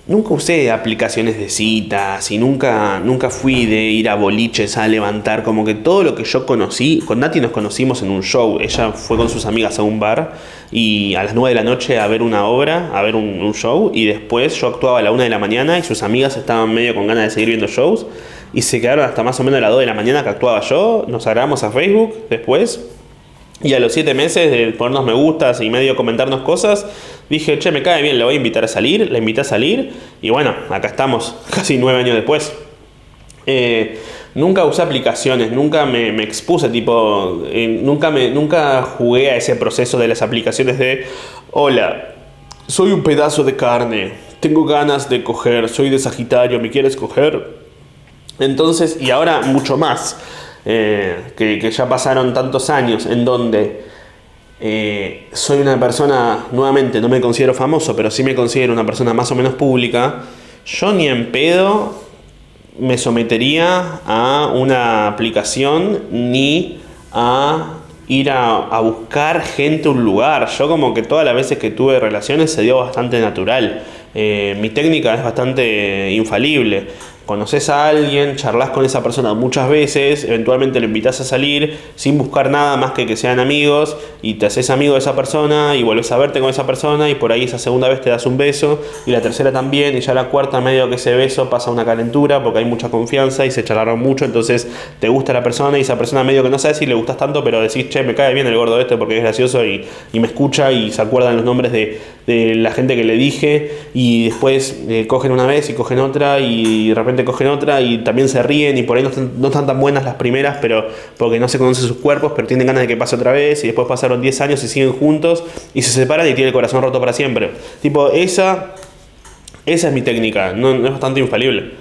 nunca usé aplicaciones de citas y nunca, nunca fui de ir a boliches a levantar. Como que todo lo que yo conocí, con Nati nos conocimos en un show. Ella fue con sus amigas a un bar y a las 9 de la noche a ver una obra, a ver un, show. Y después yo actuaba a la 1 de la mañana y sus amigas estaban medio con ganas de seguir viendo shows y se quedaron hasta más o menos a las 2 de la mañana que actuaba yo. Nos agregamos a Facebook después. Y a los 7 meses de ponernos me gustas y medio comentarnos cosas, dije, che, me cae bien, le voy a invitar a salir. La invité a salir y bueno, acá estamos, casi 9 años después. Eh, nunca usé aplicaciones, nunca me, expuse, tipo, eh, nunca, me, nunca jugué a ese proceso de las aplicaciones de, hola, soy un pedazo de carne, tengo ganas de coger, soy de Sagitario, ¿me quieres coger? Entonces, y ahora mucho más, eh, que, ya pasaron tantos años en donde eh, soy una persona, nuevamente no me considero famoso, pero sí me considero una persona más o menos pública, yo ni en pedo me sometería a una aplicación ni a ir a, buscar gente a un lugar. Yo como que todas las veces que tuve relaciones se dio bastante natural. Eh, mi técnica es bastante infalible conoces a alguien, charlas con esa persona muchas veces, eventualmente lo invitas a salir sin buscar nada más que que sean amigos y te haces amigo de esa persona y vuelves a verte con esa persona y por ahí esa segunda vez te das un beso y la tercera también y ya la cuarta medio que ese beso pasa una calentura porque hay mucha confianza y se charlaron mucho, entonces te gusta la persona y esa persona medio que no sabes si le gustas tanto pero decís, che, me cae bien el gordo este porque es gracioso y, me escucha y se acuerdan los nombres de, la gente que le dije y después eh, cogen una vez y cogen otra y de repente cogen otra y también se ríen y por ahí no están, tan buenas las primeras, pero porque no se conocen sus cuerpos, pero tienen ganas de que pase otra vez y después pasaron 10 años y siguen juntos y se separan y tienen el corazón roto para siempre. Tipo, esa, esa es mi técnica, no, es bastante infalible.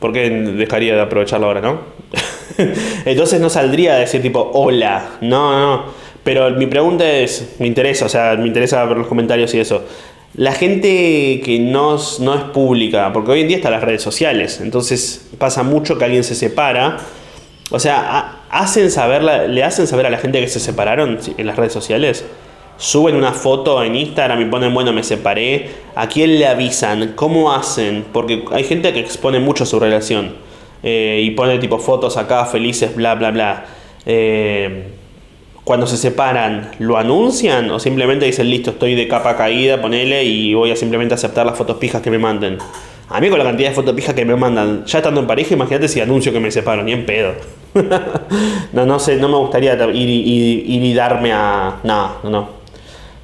porque dejaría de aprovecharla ahora, no? Entonces no saldría a decir tipo, hola, no, no. Pero mi pregunta es, me interesa, o sea, me interesa ver los comentarios y eso la gente que no, no, es pública, porque hoy en día están las redes sociales, entonces pasa mucho que alguien se separa, o sea, hacen saber, le hacen saber a la gente que se separaron en las redes sociales, suben una foto en Instagram y ponen, bueno, me separé, ¿a quién le avisan? ¿Cómo hacen? Porque hay gente que expone mucho su relación eh, y pone tipo fotos acá felices, bla, bla, bla. Eh, cuando se separan, ¿lo anuncian o simplemente dicen, listo, estoy de capa caída, ponele y voy a simplemente aceptar las fotos pijas que me manden? A mí con la cantidad de fotos pijas que me mandan, ya estando en pareja, imagínate si anuncio que me separo, ni en pedo. no, no sé, no me gustaría ir, y darme a... No, no,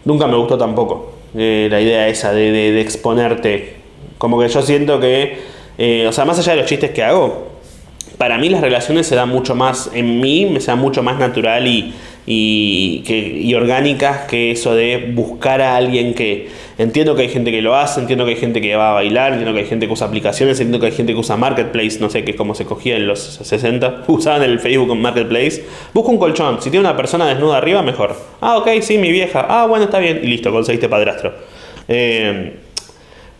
Nunca me gustó tampoco eh, la idea esa de, exponerte. Como que yo siento que, eh, o sea, más allá de los chistes que hago, para mí las relaciones se dan mucho más, en mí me se dan mucho más natural y, y, que, orgánicas que eso de buscar a alguien que entiendo que hay gente que lo hace, entiendo que hay gente que va a bailar, entiendo que hay gente que usa aplicaciones, entiendo que hay gente que usa Marketplace, no sé qué es como se cogía en los 60, usaban el Facebook con Marketplace. Busca un colchón, si tiene una persona desnuda arriba, mejor. Ah, ok, sí, mi vieja. Ah, bueno, está bien. Y listo, conseguiste padrastro. Eh,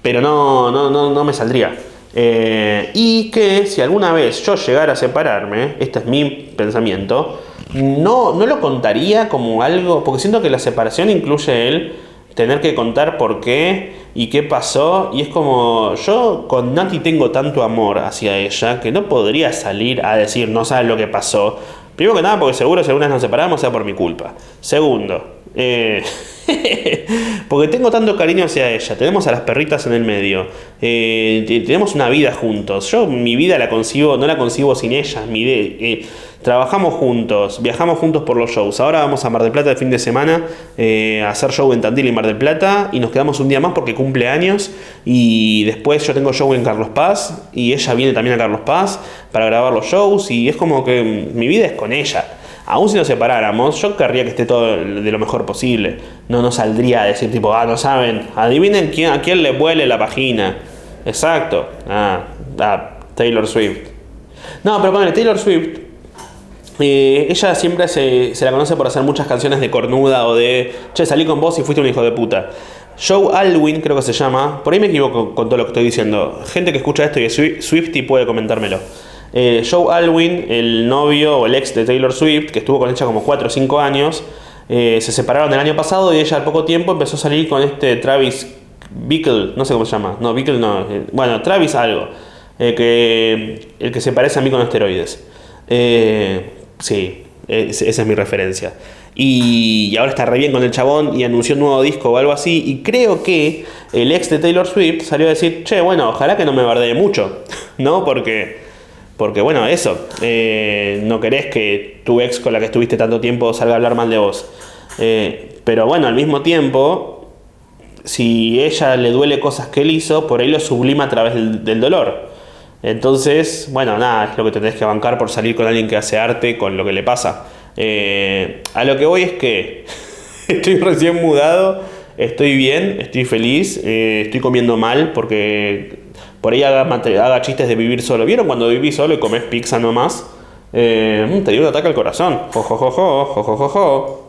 pero no, no, no, no me saldría. Eh, y que si alguna vez yo llegara a separarme, este es mi pensamiento, no, no lo contaría como algo, porque siento que la separación incluye el tener que contar por qué ¿Y qué pasó? Y es como, yo con Nati tengo tanto amor hacia ella que no podría salir a decir, no sabes lo que pasó. Primero que nada, porque seguro si alguna vez nos separamos sea por mi culpa. Segundo, eh, porque tengo tanto cariño hacia ella. Tenemos a las perritas en el medio. Eh, tenemos una vida juntos. Yo mi vida la concibo, no la concibo sin ella. Eh, trabajamos juntos, viajamos juntos por los shows. Ahora vamos a Mar del Plata de fin de semana a hacer show en Tandil y Mar del Plata. Y nos quedamos un día más porque cumple años. Y después yo tengo show en Carlos Paz. Y ella viene también a Carlos Paz para grabar los shows. Y es como que mi vida es con ella aún si nos separáramos, yo querría que esté todo de lo mejor posible. No nos saldría a decir tipo, ah, no saben, adivinen quién, a quién le vuele la página. Exacto. Ah, ah Taylor Swift. No, pero ponle, Taylor Swift. Eh, ella siempre se, se, la conoce por hacer muchas canciones de cornuda o de, che, salí con vos y fuiste un hijo de puta. Joe Alwyn, creo que se llama, por ahí me equivoco con todo lo que estoy diciendo. Gente que escucha esto y es Swifty puede comentármelo. Eh, Joe Alwyn, el novio o el ex de Taylor Swift, que estuvo con ella como 4 o 5 años, eh, se separaron el año pasado y ella al poco tiempo empezó a salir con este Travis Bickle, no sé cómo se llama, no, Bickle no, eh, bueno, Travis algo, que, el que se parece a mí con esteroides. sí, esa es mi referencia. Y ahora está re bien con el chabón y anunció un nuevo disco o algo así. Y creo que el ex de Taylor Swift salió a decir, che, bueno, ojalá que no me bardee mucho, ¿no? Porque porque bueno, eso, eh, no querés que tu ex con la que estuviste tanto tiempo salga a hablar mal de vos. Eh, pero bueno, al mismo tiempo, si ella le duele cosas que él hizo, por ahí lo sublima a través del, dolor. Entonces, bueno, nada, es lo que tenés que bancar por salir con alguien que hace arte con lo que le pasa. Eh, a lo que voy es que estoy recién mudado, estoy bien, estoy feliz, estoy comiendo mal porque por ahí haga, chistes de vivir solo. ¿Vieron cuando vivís solo y comés pizza nomás? Eh, mm, te dio un ataque al corazón. Jo,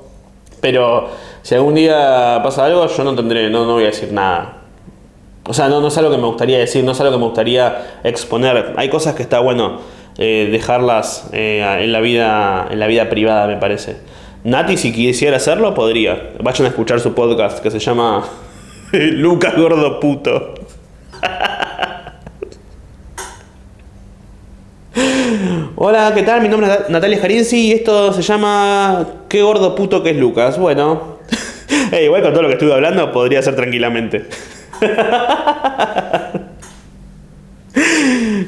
Pero si algún día pasa algo, yo no tendré, no, no voy a decir nada. O sea, no, no es algo que me gustaría decir, no es algo que me gustaría exponer. Hay cosas que está bueno eh, dejarlas eh, en, la vida, en la vida privada, me parece. Nati, si quisiera hacerlo, podría. Vayan a escuchar su podcast que se llama Lucas Gordo Puto. Hola, ¿qué tal? Mi nombre es Natalia Jarinzi y esto se llama Qué gordo puto que es Lucas. Bueno, igual con todo lo que estuve hablando podría ser tranquilamente.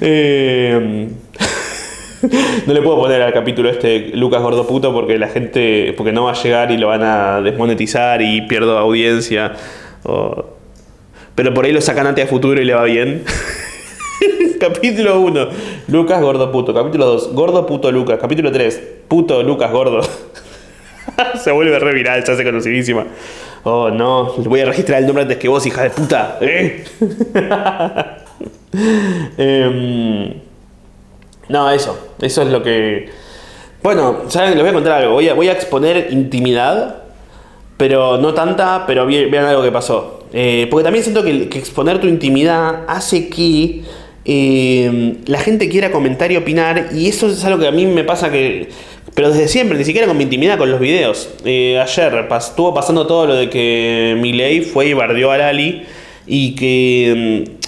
Eh, no le puedo poner al capítulo este Lucas gordo puto porque la gente, porque no va a llegar y lo van a desmonetizar y pierdo audiencia. Pero por ahí lo sacan antes a futuro y le va bien. Capítulo 1, Lucas gordo puto. Capítulo 2, gordo puto Lucas. Capítulo 3, puto Lucas gordo. se vuelve re viral, se hace conocidísima. Oh no, voy a registrar el nombre antes que vos, hija de puta. ¿eh? Em, no, eso. Eso es lo que. Bueno, ¿saben? Les voy a contar algo. Voy a, voy a exponer intimidad, pero no tanta, pero vean algo que pasó. Eh, porque también siento que, que exponer tu intimidad hace que eh, la gente quiera comentar y opinar, y eso es algo que a mí me pasa que, pero desde siempre, ni siquiera con mi intimidad, con los videos. Eh, ayer estuvo pasando todo lo de que Milei fue y bardeó a Lali y que mm,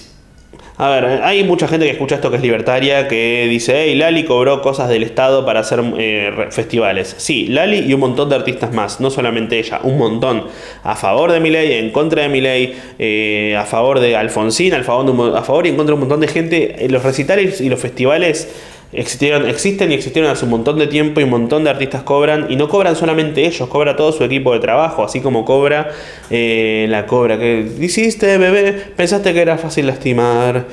a ver, hay mucha gente que escucha esto que es libertaria, que dice, hey, Lali cobró cosas del Estado para hacer eh, festivales. Sí, Lali y un montón de artistas más, no solamente ella, un montón. A favor de mi ley, en contra de mi ley, eh, a favor de Alfonsín, a favor, a favor y en contra de un montón de gente. En los recitales y los festivales Existieron, existen y existieron hace un montón de tiempo y un montón de artistas cobran y no cobran solamente ellos, cobra todo su equipo de trabajo, así como cobra eh, la cobra que hiciste, bebé, pensaste que era fácil lastimar,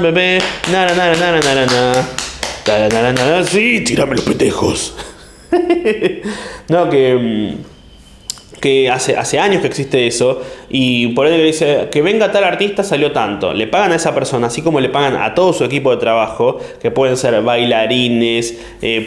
bebé, sí, tírame los petejos. no, que que hace, hace años que existe eso, y por ahí le dice que venga tal artista salió tanto. Le pagan a esa persona, así como le pagan a todo su equipo de trabajo, que pueden ser bailarines, eh,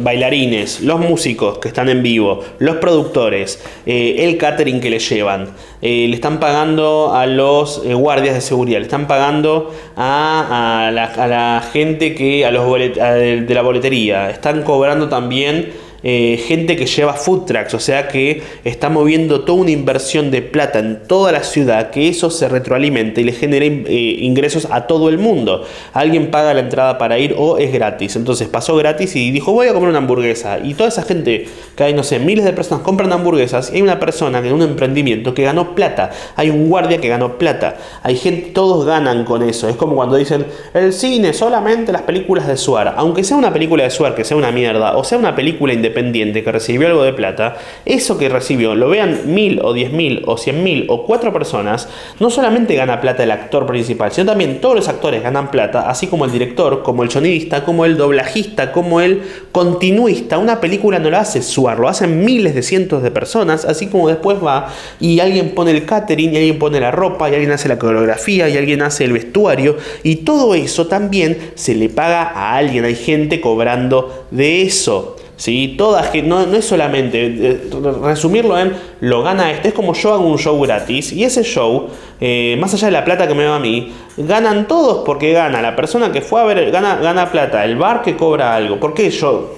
bailarines, los músicos que están en vivo, los productores, eh, el catering que le llevan. Eh, le están pagando a los guardias de seguridad, le están pagando a, la, gente que, a los de la boletería, están cobrando también eh, gente que lleva food trucks, o sea que está moviendo toda una inversión de plata en toda la ciudad, que eso se retroalimenta y le genera eh, ingresos a todo el mundo. Alguien paga la entrada para ir o es gratis. Entonces pasó gratis y dijo voy a comer una hamburguesa. Y toda esa gente, que hay no sé, miles de personas compran hamburguesas y hay una persona en un emprendimiento que ganó plata. Hay un guardia que ganó plata. Hay gente, todos ganan con eso. Es como cuando dicen el cine, solamente las películas de Suar. Aunque sea una película de Suar que sea una mierda, o sea una película independiente, que recibió algo de plata, eso que recibió, lo vean mil o diez mil o cien mil o cuatro personas, no solamente gana plata el actor principal, sino también todos los actores ganan plata, así como el director, como el sonidista, como el doblajista, como el continuista. Una película no lo hace Suar, lo hacen miles de cientos de personas, así como después va y alguien pone el catering, y alguien pone la ropa, y alguien hace la coreografía, y alguien hace el vestuario, y todo eso también se le paga a alguien, hay gente cobrando de eso. ¿Sí? Todas, no, no es solamente eh, resumirlo en lo gana este, es como yo hago un show gratis y ese show, eh, más allá de la plata que me da a mí, ganan todos porque gana la persona que fue a ver, gana, gana plata, el bar que cobra algo. ¿Por qué yo?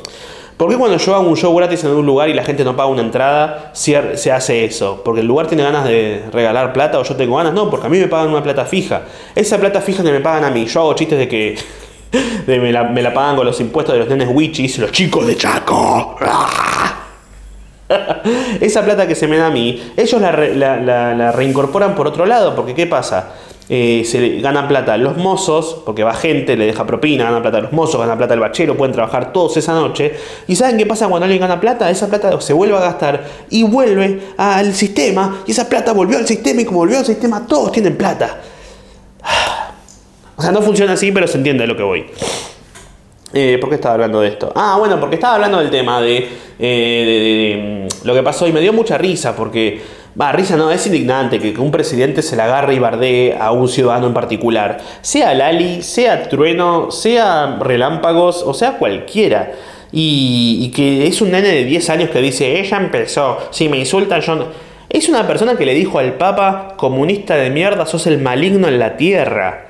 ¿Por qué cuando yo hago un show gratis en un lugar y la gente no paga una entrada, se hace eso? ¿Porque el lugar tiene ganas de regalar plata o yo tengo ganas? No, porque a mí me pagan una plata fija. Esa plata fija que me pagan a mí, yo hago chistes de que me, la, me, la, pagan con los impuestos de los nenes wichis, los chicos de Chaco. Esa plata que se me da a mí, ellos la, reincorporan por otro lado, porque ¿qué pasa? Eh, se ganan plata los mozos, porque va gente, le deja propina, gana plata los mozos, gana plata el bachero, pueden trabajar todos esa noche. ¿Y saben qué pasa cuando alguien gana plata? Esa plata se vuelve a gastar y vuelve al sistema, y esa plata volvió al sistema, y como volvió al sistema, todos tienen plata. O sea, no funciona así, pero se entiende lo que voy. Eh, ¿Por qué estaba hablando de esto? Ah, bueno, porque estaba hablando del tema de, eh, mm, lo que pasó y me dio mucha risa porque, va, risa no, es indignante que, un presidente se la agarre y bardee a un ciudadano en particular, sea Lali, sea Trueno, sea Relámpagos o sea cualquiera. Y, y, que es un nene de 10 años que dice, ella empezó, si me insultan yo... No. Es una persona que le dijo al Papa, comunista de mierda, sos el maligno en la tierra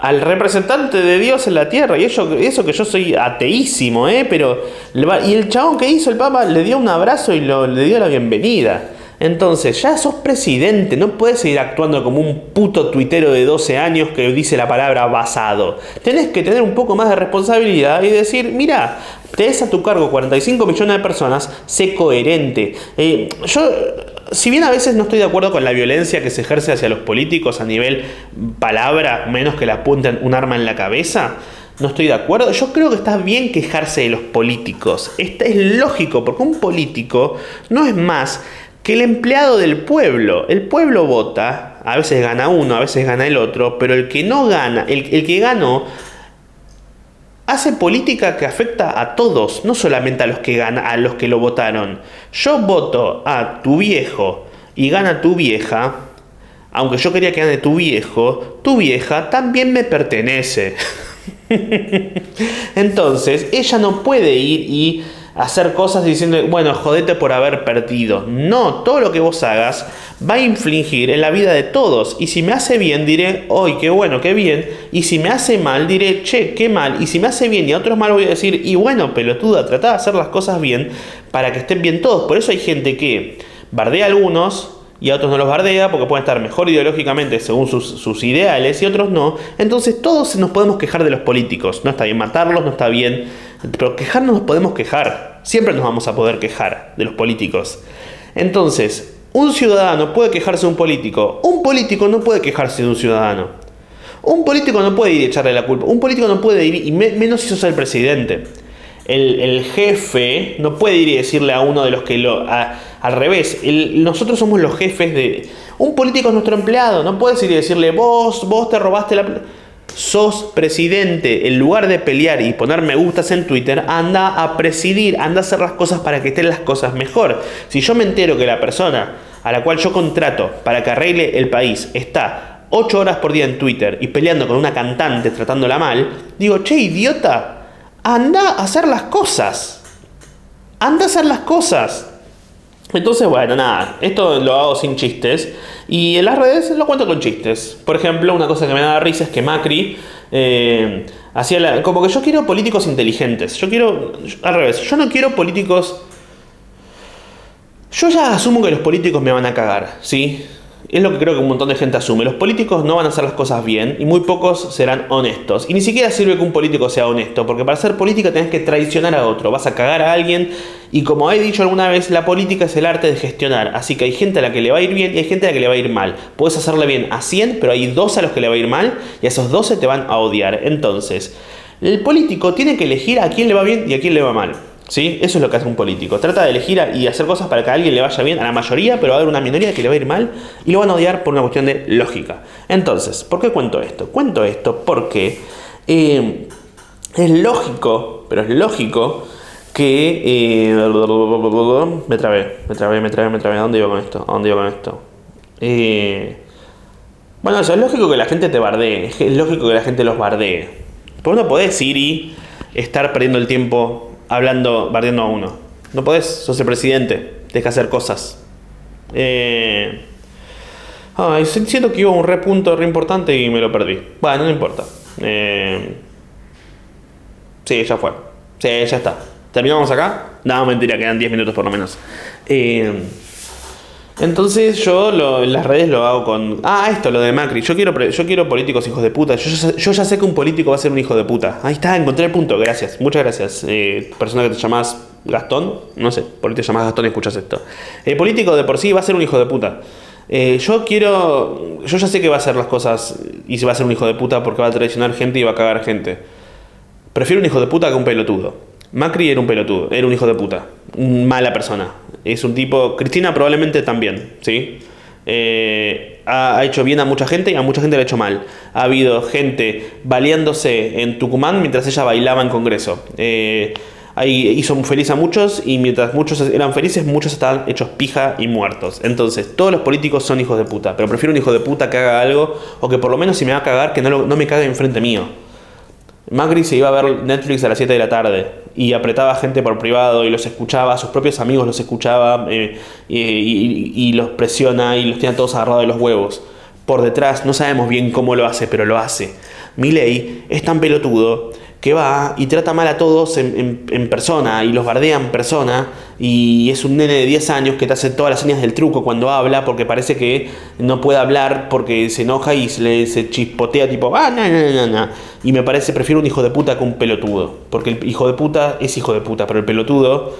al representante de Dios en la tierra. Y eso, eso que yo soy ateísimo, ¿eh? Pero, y el chabón que hizo el Papa le dio un abrazo y le dio la bienvenida. Entonces, ya sos presidente, no puedes seguir actuando como un puto tuitero de 12 años que dice la palabra basado. Tenés que tener un poco más de responsabilidad y decir, mira, des a tu cargo 45 millones de personas, sé coherente. Eh, yo si bien a veces no estoy de acuerdo con la violencia que se ejerce hacia los políticos a nivel palabra, menos que le apunten un arma en la cabeza, no estoy de acuerdo. Yo creo que está bien quejarse de los políticos. Esto es lógico, porque un político no es más que el empleado del pueblo. El pueblo vota, a veces gana uno, a veces gana el otro, pero el que no gana, el, el que ganó, hace política que afecta a todos, no solamente a los que gana, a los que lo votaron. Yo voto a tu viejo y gana tu vieja, aunque yo quería que gane tu viejo, tu vieja también me pertenece. Entonces, ella no puede ir y hacer cosas diciendo, bueno, jodete por haber perdido. No, todo lo que vos hagas va a infligir en la vida de todos. Y si me hace bien, diré, hoy qué bueno, qué bien. Y si me hace mal, diré, che, qué mal. Y si me hace bien y a otros mal, voy a decir, y bueno, pelotuda, trata de hacer las cosas bien para que estén bien todos. Por eso hay gente que bardea a algunos y a otros no los bardea porque pueden estar mejor ideológicamente según sus, sus, ideales y otros no. Entonces todos nos podemos quejar de los políticos. No está bien matarlos, no está bien. Pero quejarnos nos podemos quejar. Siempre nos vamos a poder quejar de los políticos. Entonces, un ciudadano puede quejarse de un político. Un político no puede quejarse de un ciudadano. Un político no puede ir y echarle la culpa. Un político no puede ir, y menos si sos el presidente. El, jefe no puede ir y decirle a uno de los que lo... al revés, nosotros somos los jefes de... Un político es nuestro empleado, no puedes ir y decirle, vos, vos te robaste la sos presidente, en lugar de pelear y poner me gustas en Twitter, anda a presidir, anda a hacer las cosas para que estén las cosas mejor. Si yo me entero que la persona a la cual yo contrato para que arregle el país está 8 horas por día en Twitter y peleando con una cantante tratándola mal, digo, che, idiota, anda a hacer las cosas. Anda a hacer las cosas. Entonces, bueno, nada, esto lo hago sin chistes y en las redes lo cuento con chistes. Por ejemplo, una cosa que me da risa es que Macri eh, hacía la, como que yo quiero políticos inteligentes. Yo quiero, al revés, yo no quiero políticos... Yo ya asumo que los políticos me van a cagar, ¿sí? Es lo que creo que un montón de gente asume. Los políticos no van a hacer las cosas bien y muy pocos serán honestos. Y ni siquiera sirve que un político sea honesto, porque para hacer política tenés que traicionar a otro. Vas a cagar a alguien y como he dicho alguna vez, la política es el arte de gestionar. Así que hay gente a la que le va a ir bien y hay gente a la que le va a ir mal. Puedes hacerle bien a 100, pero hay dos a los que le va a ir mal y a esos 12 te van a odiar. Entonces, el político tiene que elegir a quién le va bien y a quién le va mal. ¿Sí? Eso es lo que hace un político. Trata de elegir y hacer cosas para que a alguien le vaya bien, a la mayoría, pero va a haber una minoría que le va a ir mal y lo van a odiar por una cuestión de lógica. Entonces, ¿por qué cuento esto? Cuento esto porque eh, es lógico, pero es lógico que... Eh, me trabé, me trabé, me trabé, me trabé. ¿A dónde iba con esto? ¿A dónde iba con esto? Eh, bueno, eso es lógico que la gente te bardee, es lógico que la gente los bardee. Pero no podés ir y estar perdiendo el tiempo hablando, bardeando a uno. No podés, sos el presidente, tenés que hacer cosas. Eh, siento que iba a un re punto re importante y me lo perdí. Bueno, no importa. Eh, sí, ya fue. Sí, ya está. ¿Terminamos acá? No, mentira, quedan 10 minutos por lo menos. Eh, entonces yo en las redes lo hago con... Ah, esto, lo de Macri. Yo quiero, yo quiero políticos hijos de puta. Yo, ya sé que un político va a ser un hijo de puta. Ahí está, encontré el punto. Gracias. Muchas gracias. Eh, persona que te llamas Gastón. No sé, por qué te llamas Gastón y escuchas esto. El político de por sí va a ser un hijo de puta. Eh, yo quiero... Yo ya sé que va a hacer las cosas y se va a ser un hijo de puta porque va a traicionar gente y va a cagar gente. Prefiero un hijo de puta que un pelotudo. Macri era un pelotudo, era un hijo de puta, mala persona. Es un tipo, Cristina probablemente también, ¿sí? Eh, ha, hecho bien a mucha gente y a mucha gente le ha hecho mal. Ha habido gente baleándose en Tucumán mientras ella bailaba en Congreso. Eh, ahí hizo feliz a muchos y mientras muchos eran felices, muchos estaban hechos pija y muertos. Entonces, todos los políticos son hijos de puta, pero prefiero un hijo de puta que haga algo o que por lo menos si me va a cagar, que no, no me cague enfrente mío. Macri se iba a ver Netflix a las 7 de la tarde y apretaba gente por privado y los escuchaba, sus propios amigos los escuchaba eh, y, los presiona y los tiene todos agarrados de los huevos. Por detrás, no sabemos bien cómo lo hace, pero lo hace. Milei es tan pelotudo que va y trata mal a todos en, persona y los bardea en persona y es un nene de 10 años que te hace todas las señas del truco cuando habla porque parece que no puede hablar porque se enoja y se, le, chispotea tipo, ah, no, no, no, Y me parece, prefiero un hijo de puta que un pelotudo. Porque el hijo de puta es hijo de puta, pero el pelotudo...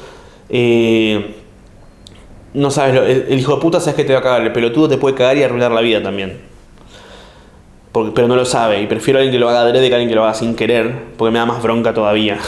Eh, no sabes, el, el hijo de puta sabes que te va a cagar, el pelotudo te puede cagar y arruinar la vida también pero no lo sabe. Y prefiero a alguien que lo haga adrede que a alguien que lo haga sin querer, porque me da más bronca todavía.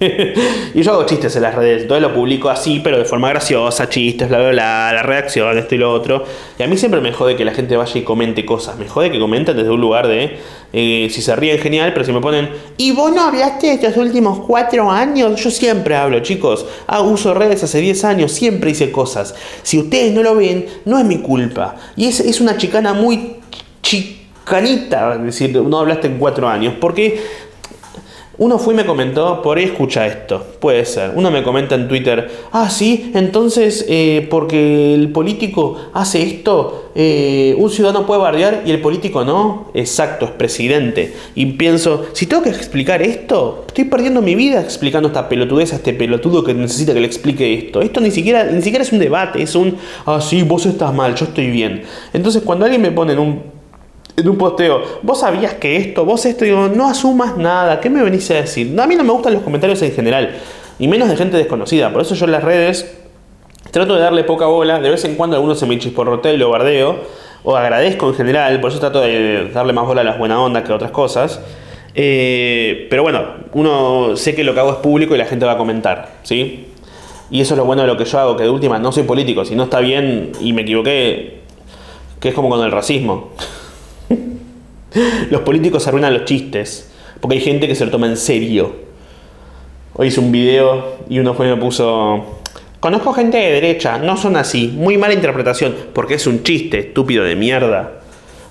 y yo hago chistes en las redes, entonces lo publico así, pero de forma graciosa, chistes, bla, bla, bla, la reacción, esto y lo otro. Y a mí siempre me jode que la gente vaya y comente cosas. Me jode que comenten desde un lugar de, eh, si se ríen, genial, pero si me ponen, ¿y vos no hablaste estos últimos cuatro años? Yo siempre hablo, chicos. Ah, uso redes hace 10 años, siempre hice cosas. Si ustedes no lo ven, no es mi culpa. Y es, es una chicana muy chica canita, decir, no hablaste en cuatro años, porque uno fue y me comentó, por ahí escucha esto, puede ser. Uno me comenta en Twitter, ah, sí, entonces eh, porque el político hace esto, eh, un ciudadano puede bardear y el político no. Exacto, es presidente. Y pienso, si tengo que explicar esto, estoy perdiendo mi vida explicando esta pelotudez a este pelotudo que necesita que le explique esto. Esto ni siquiera, ni siquiera es un debate, es un, ah, sí, vos estás mal, yo estoy bien. Entonces cuando alguien me pone en un en un posteo, vos sabías que esto, vos esto, digo, no asumas nada, ¿qué me venís a decir? A mí no me gustan los comentarios en general, y menos de gente desconocida, por eso yo en las redes trato de darle poca bola, de vez en cuando algunos se me chisporrotea y lo bardeo, o agradezco en general, por eso trato de darle más bola a las buenas ondas que a otras cosas. Eh, pero bueno, uno sé que lo que hago es público y la gente va a comentar, ¿sí? Y eso es lo bueno de lo que yo hago, que de última no soy político, si no está bien y me equivoqué, que es como con el racismo. Los políticos arruinan los chistes, porque hay gente que se lo toma en serio. Hoy hice un video y uno fue y me puso, conozco gente de derecha, no son así, muy mala interpretación, porque es un chiste, estúpido de mierda.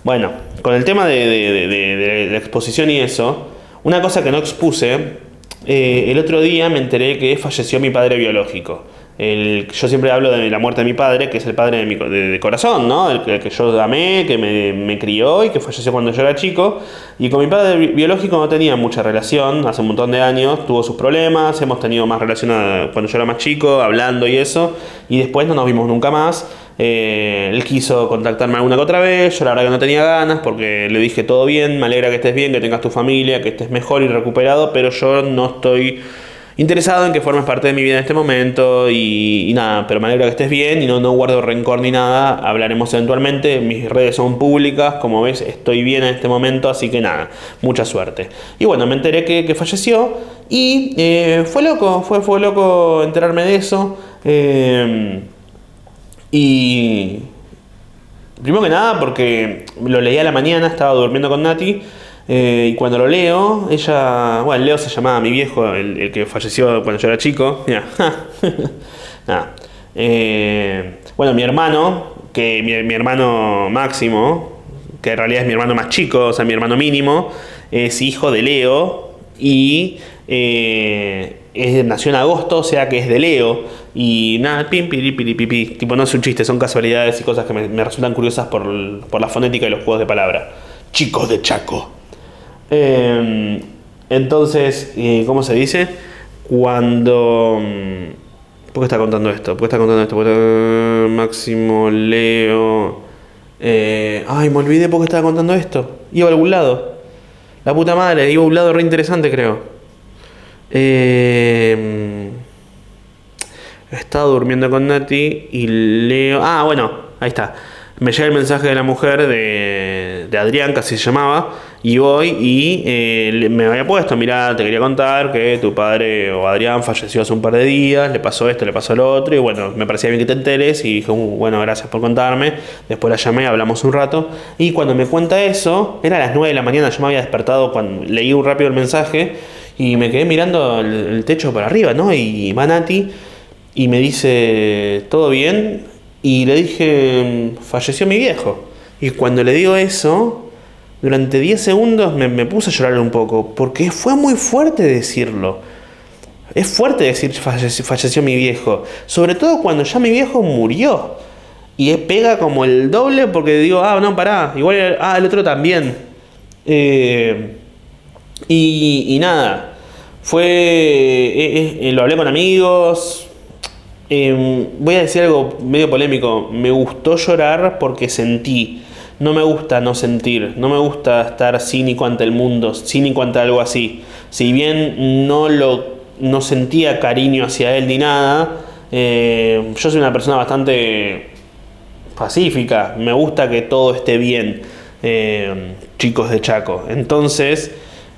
Bueno, con el tema de, la exposición y eso, una cosa que no expuse, eh, el otro día me enteré que falleció mi padre biológico. Yo siempre hablo de la muerte de mi padre, que es el padre de mi de, corazón, ¿no? El, que yo amé, que me, crió y que falleció cuando yo era chico. Y con mi padre biológico no tenía mucha relación, hace un montón de años, tuvo sus problemas, hemos tenido más relación cuando yo era más chico, hablando y eso, y después no nos vimos nunca más. Eh, él quiso contactarme alguna que otra vez, yo la verdad que no tenía ganas porque le dije todo bien, me alegra que estés bien, que tengas tu familia, que estés mejor y recuperado, pero yo no estoy interesado en que formes parte de mi vida en este momento y, nada, pero me alegra que estés bien y no, no guardo rencor ni nada, hablaremos eventualmente, mis redes son públicas, como ves estoy bien en este momento, así que nada, mucha suerte. Y bueno, me enteré que, falleció y eh, fue loco, fue, fue loco enterarme de eso. Eh, y primero que nada porque lo leí a la mañana, estaba durmiendo con Nati. Eh, y cuando lo leo, ella. Bueno, Leo se llamaba mi viejo, el, que falleció cuando yo era chico. Eh, bueno, mi hermano, que mi, hermano Máximo, que en realidad es mi hermano más chico, o sea, mi hermano mínimo, es hijo de Leo y eh, nació en agosto, o sea que es de Leo. Y nada, pim, piri, piri. Tipo, no es un chiste, son casualidades y cosas que me, resultan curiosas por, por la fonética y los juegos de palabra. Chicos de Chaco. Em, entonces, ¿cómo se dice? Cuando... Mm, ¿Por qué está contando esto? ¿Por qué está contando esto? Máximo Leo... Eh, ay, me olvidé por qué estaba contando esto. Iba a algún lado. La puta madre, iba a un lado re interesante, creo. Eh, estaba durmiendo con Nati y Leo... Ah, bueno, ahí está me llega el mensaje de la mujer de, de Adrián, que así se llamaba, y voy y eh, me había puesto, mira, te quería contar que tu padre o Adrián falleció hace un par de días, le pasó esto, le pasó lo otro, y bueno, me parecía bien que te enteres, y dije, uh, bueno, gracias por contarme, después la llamé, hablamos un rato, y cuando me cuenta eso, era a las 9 de la mañana, yo me había despertado cuando leí un rápido el mensaje, y me quedé mirando el, techo para arriba, ¿no? Y va Nati, y me dice, ¿todo bien? Y le dije, falleció mi viejo. Y cuando le digo eso, durante 10 segundos me, puse a llorar un poco, porque fue muy fuerte decirlo. Es fuerte decir falleció, falleció, mi viejo, sobre todo cuando ya mi viejo murió. Y pega como el doble porque digo, ah, no, pará, igual, ah, el otro también. Eh, y, nada, fue, eh, eh, lo hablé con amigos, Em, voy a decir algo medio polémico. Me gustó llorar porque sentí. No me gusta no sentir. No me gusta estar cínico ante el mundo, cínico ante algo así. Si bien no lo no sentía cariño hacia él ni nada, eh, yo soy una persona bastante pacífica. Me gusta que todo esté bien, eh, chicos de Chaco. Entonces,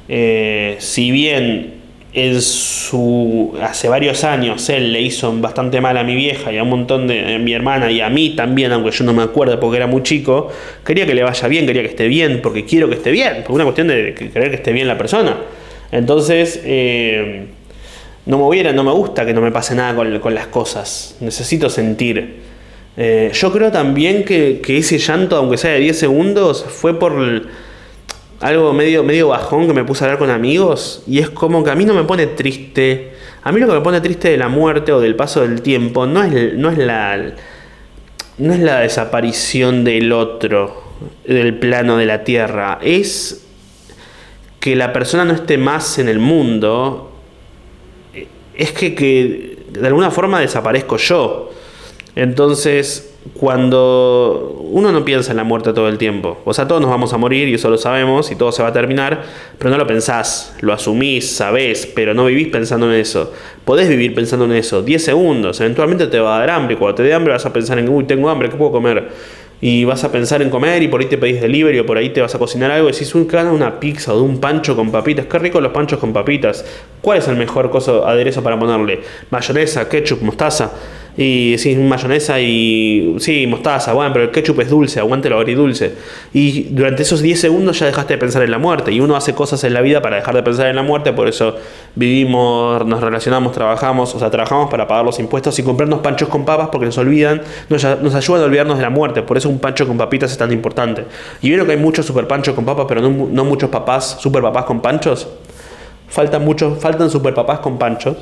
eh, si bien en su hace varios años él le hizo bastante mal a mi vieja y a un montón de mi hermana y a mí también, aunque yo no me acuerdo porque era muy chico, quería que le vaya bien, quería que esté bien, porque quiero que esté bien, por una cuestión de querer que esté bien la persona. Entonces, eh, no me hubiera, no me gusta que no me pase nada con, las cosas, necesito sentir. Eh, yo creo también que, que ese llanto, aunque sea de 10 segundos, fue por algo medio, medio bajón que me puse a hablar con amigos y es como que a mí no me pone triste. A mí lo que me pone triste de la muerte o del paso del tiempo no es, no es la no es la desaparición del otro del plano de la tierra, es que la persona no esté más en el mundo. Es que, que de alguna forma desaparezco yo. Entonces, cuando uno no piensa en la muerte todo el tiempo, o sea, todos nos vamos a morir y eso lo sabemos y todo se va a terminar, pero no lo pensás, lo asumís, sabés, pero no vivís pensando en eso. Podés vivir pensando en eso 10 segundos, eventualmente te va a dar hambre, cuando te dé hambre vas a pensar en, uy, tengo hambre, ¿qué puedo comer? Y vas a pensar en comer y por ahí te pedís delivery o por ahí te vas a cocinar algo y decís, uy, gana una pizza o de un pancho con papitas, qué rico los panchos con papitas. ¿Cuál es el mejor coso, aderezo para ponerle? Mayonesa, ketchup, mostaza. Y sí, mayonesa y. Sí, mostaza, bueno, pero el ketchup es dulce, aguante lo agridulce. Y durante esos 10 segundos ya dejaste de pensar en la muerte. Y uno hace cosas en la vida para dejar de pensar en la muerte, por eso vivimos, nos relacionamos, trabajamos, o sea, trabajamos para pagar los impuestos y comprarnos panchos con papas porque nos olvidan, nos, nos ayudan a olvidarnos de la muerte. Por eso un pancho con papitas es tan importante. Y vieron que hay muchos super panchos con papas, pero no, no muchos papás, super papás con panchos. Faltan muchos, faltan super papás con panchos.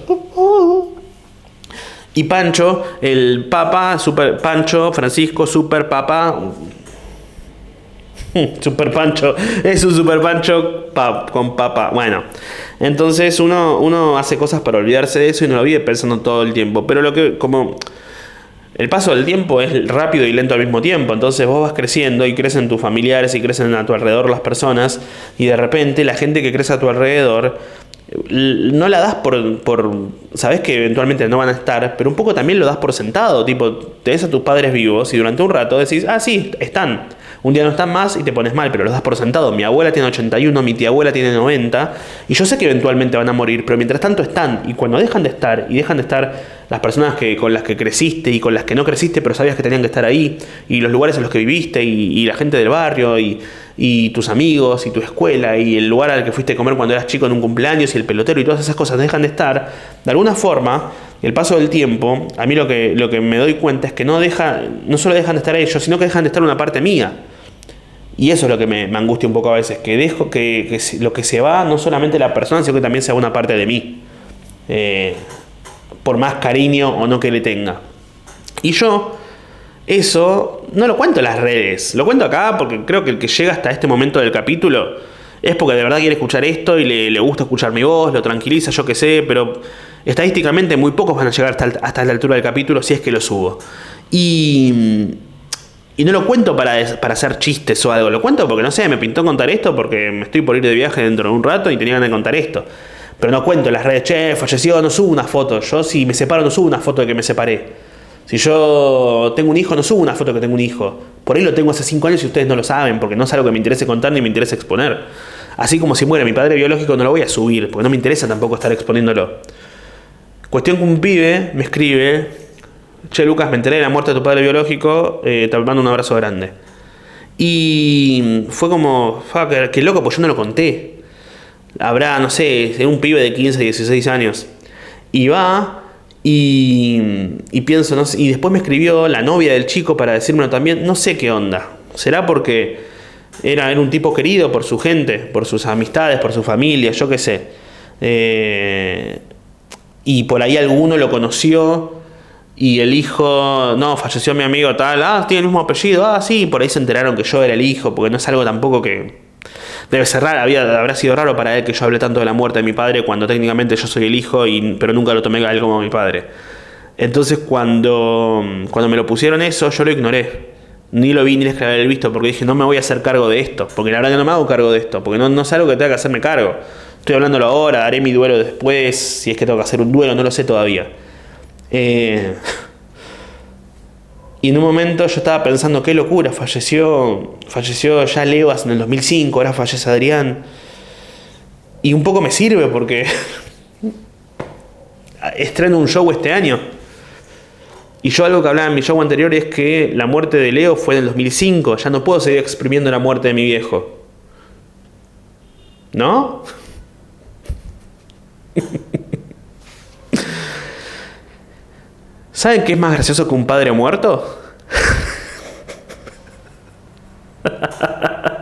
Y Pancho, el papa, super Pancho, Francisco, super papa, super Pancho, es un super Pancho con papa. Bueno, entonces uno, uno hace cosas para olvidarse de eso y no lo vive pensando todo el tiempo. Pero lo que, como el paso del tiempo es rápido y lento al mismo tiempo. Entonces vos vas creciendo y crecen tus familiares y crecen a tu alrededor las personas. Y de repente la gente que crece a tu alrededor no la das por, sabes que eventualmente no van a estar, pero un poco también lo das por sentado, tipo, te ves a tus padres vivos y durante un rato decís, ah, sí, están. Un día no están más y te pones mal, pero los das por sentado. Mi abuela tiene 81, mi tía abuela tiene 90, y yo sé que eventualmente van a morir, pero mientras tanto están. Y cuando dejan de estar, y dejan de estar las personas que, con las que creciste y con las que no creciste, pero sabías que tenían que estar ahí, y los lugares en los que viviste, y, la gente del barrio, y, y, tus amigos, y tu escuela, y el lugar al que fuiste a comer cuando eras chico en un cumpleaños, y el pelotero, y todas esas cosas dejan de estar, de alguna forma, el paso del tiempo, a mí lo que, lo que me doy cuenta es que no, deja, no solo dejan de estar ellos, sino que dejan de estar una parte mía. Y eso es lo que me, angustia un poco a veces, que dejo que, lo que se va no solamente la persona, sino que también sea una parte de mí. Eh, por más cariño o no que le tenga. Y yo, eso, no lo cuento en las redes, lo cuento acá porque creo que el que llega hasta este momento del capítulo es porque de verdad quiere escuchar esto y le, gusta escuchar mi voz, lo tranquiliza, yo qué sé, pero estadísticamente muy pocos van a llegar hasta, hasta la altura del capítulo si es que lo subo. Y y no lo cuento para, para hacer chistes o algo, lo cuento porque no sé, me pintó contar esto porque me estoy por ir de viaje dentro de un rato y tenía ganas de contar esto. Pero no cuento en las redes, che, falleció, no subo una foto. Yo si me separo no subo una foto de que me separé. Si yo tengo un hijo, no subo una foto que tengo un hijo. Por ahí lo tengo hace cinco años y ustedes no lo saben, porque no es algo que me interese contar ni me interesa exponer. Así como si muere mi padre biológico, no lo voy a subir, porque no me interesa tampoco estar exponiéndolo. Cuestión que un pibe me escribe che Lucas, me enteré de la muerte de tu padre biológico, eh, te mando un abrazo grande. Y fue como, qué, loco, pues yo no lo conté. Habrá, no sé, un pibe de 15, 16 años. Y va y, y pienso, no sé, y después me escribió la novia del chico para decírmelo también, no sé qué onda. ¿Será porque era, un tipo querido por su gente, por sus amistades, por su familia, yo qué sé? Eh, y por ahí alguno lo conoció y el hijo, no, falleció mi amigo tal, ah, tiene el mismo apellido, ah, sí, por ahí se enteraron que yo era el hijo, porque no es algo tampoco que debe ser raro, había, habrá sido raro para él que yo hable tanto de la muerte de mi padre cuando técnicamente yo soy el hijo, y, pero nunca lo tomé a él como mi padre. Entonces cuando, cuando me lo pusieron eso, yo lo ignoré. Ni lo vi ni les el visto, porque dije, no me voy a hacer cargo de esto, porque la verdad que no me hago cargo de esto, porque no, no es algo que tenga que hacerme cargo. Estoy hablándolo ahora, haré mi duelo después, si es que tengo que hacer un duelo, no lo sé todavía. Eh, y en un momento yo estaba pensando, qué locura, falleció, falleció ya Levas en el 2005, ahora fallece Adrián. Y un poco me sirve porque estreno un show este año. Y yo algo que hablaba en mi show anterior es que la muerte de Leo fue en el 2005, ya no puedo seguir exprimiendo la muerte de mi viejo. ¿No? ¿Saben qué es más gracioso que un padre muerto?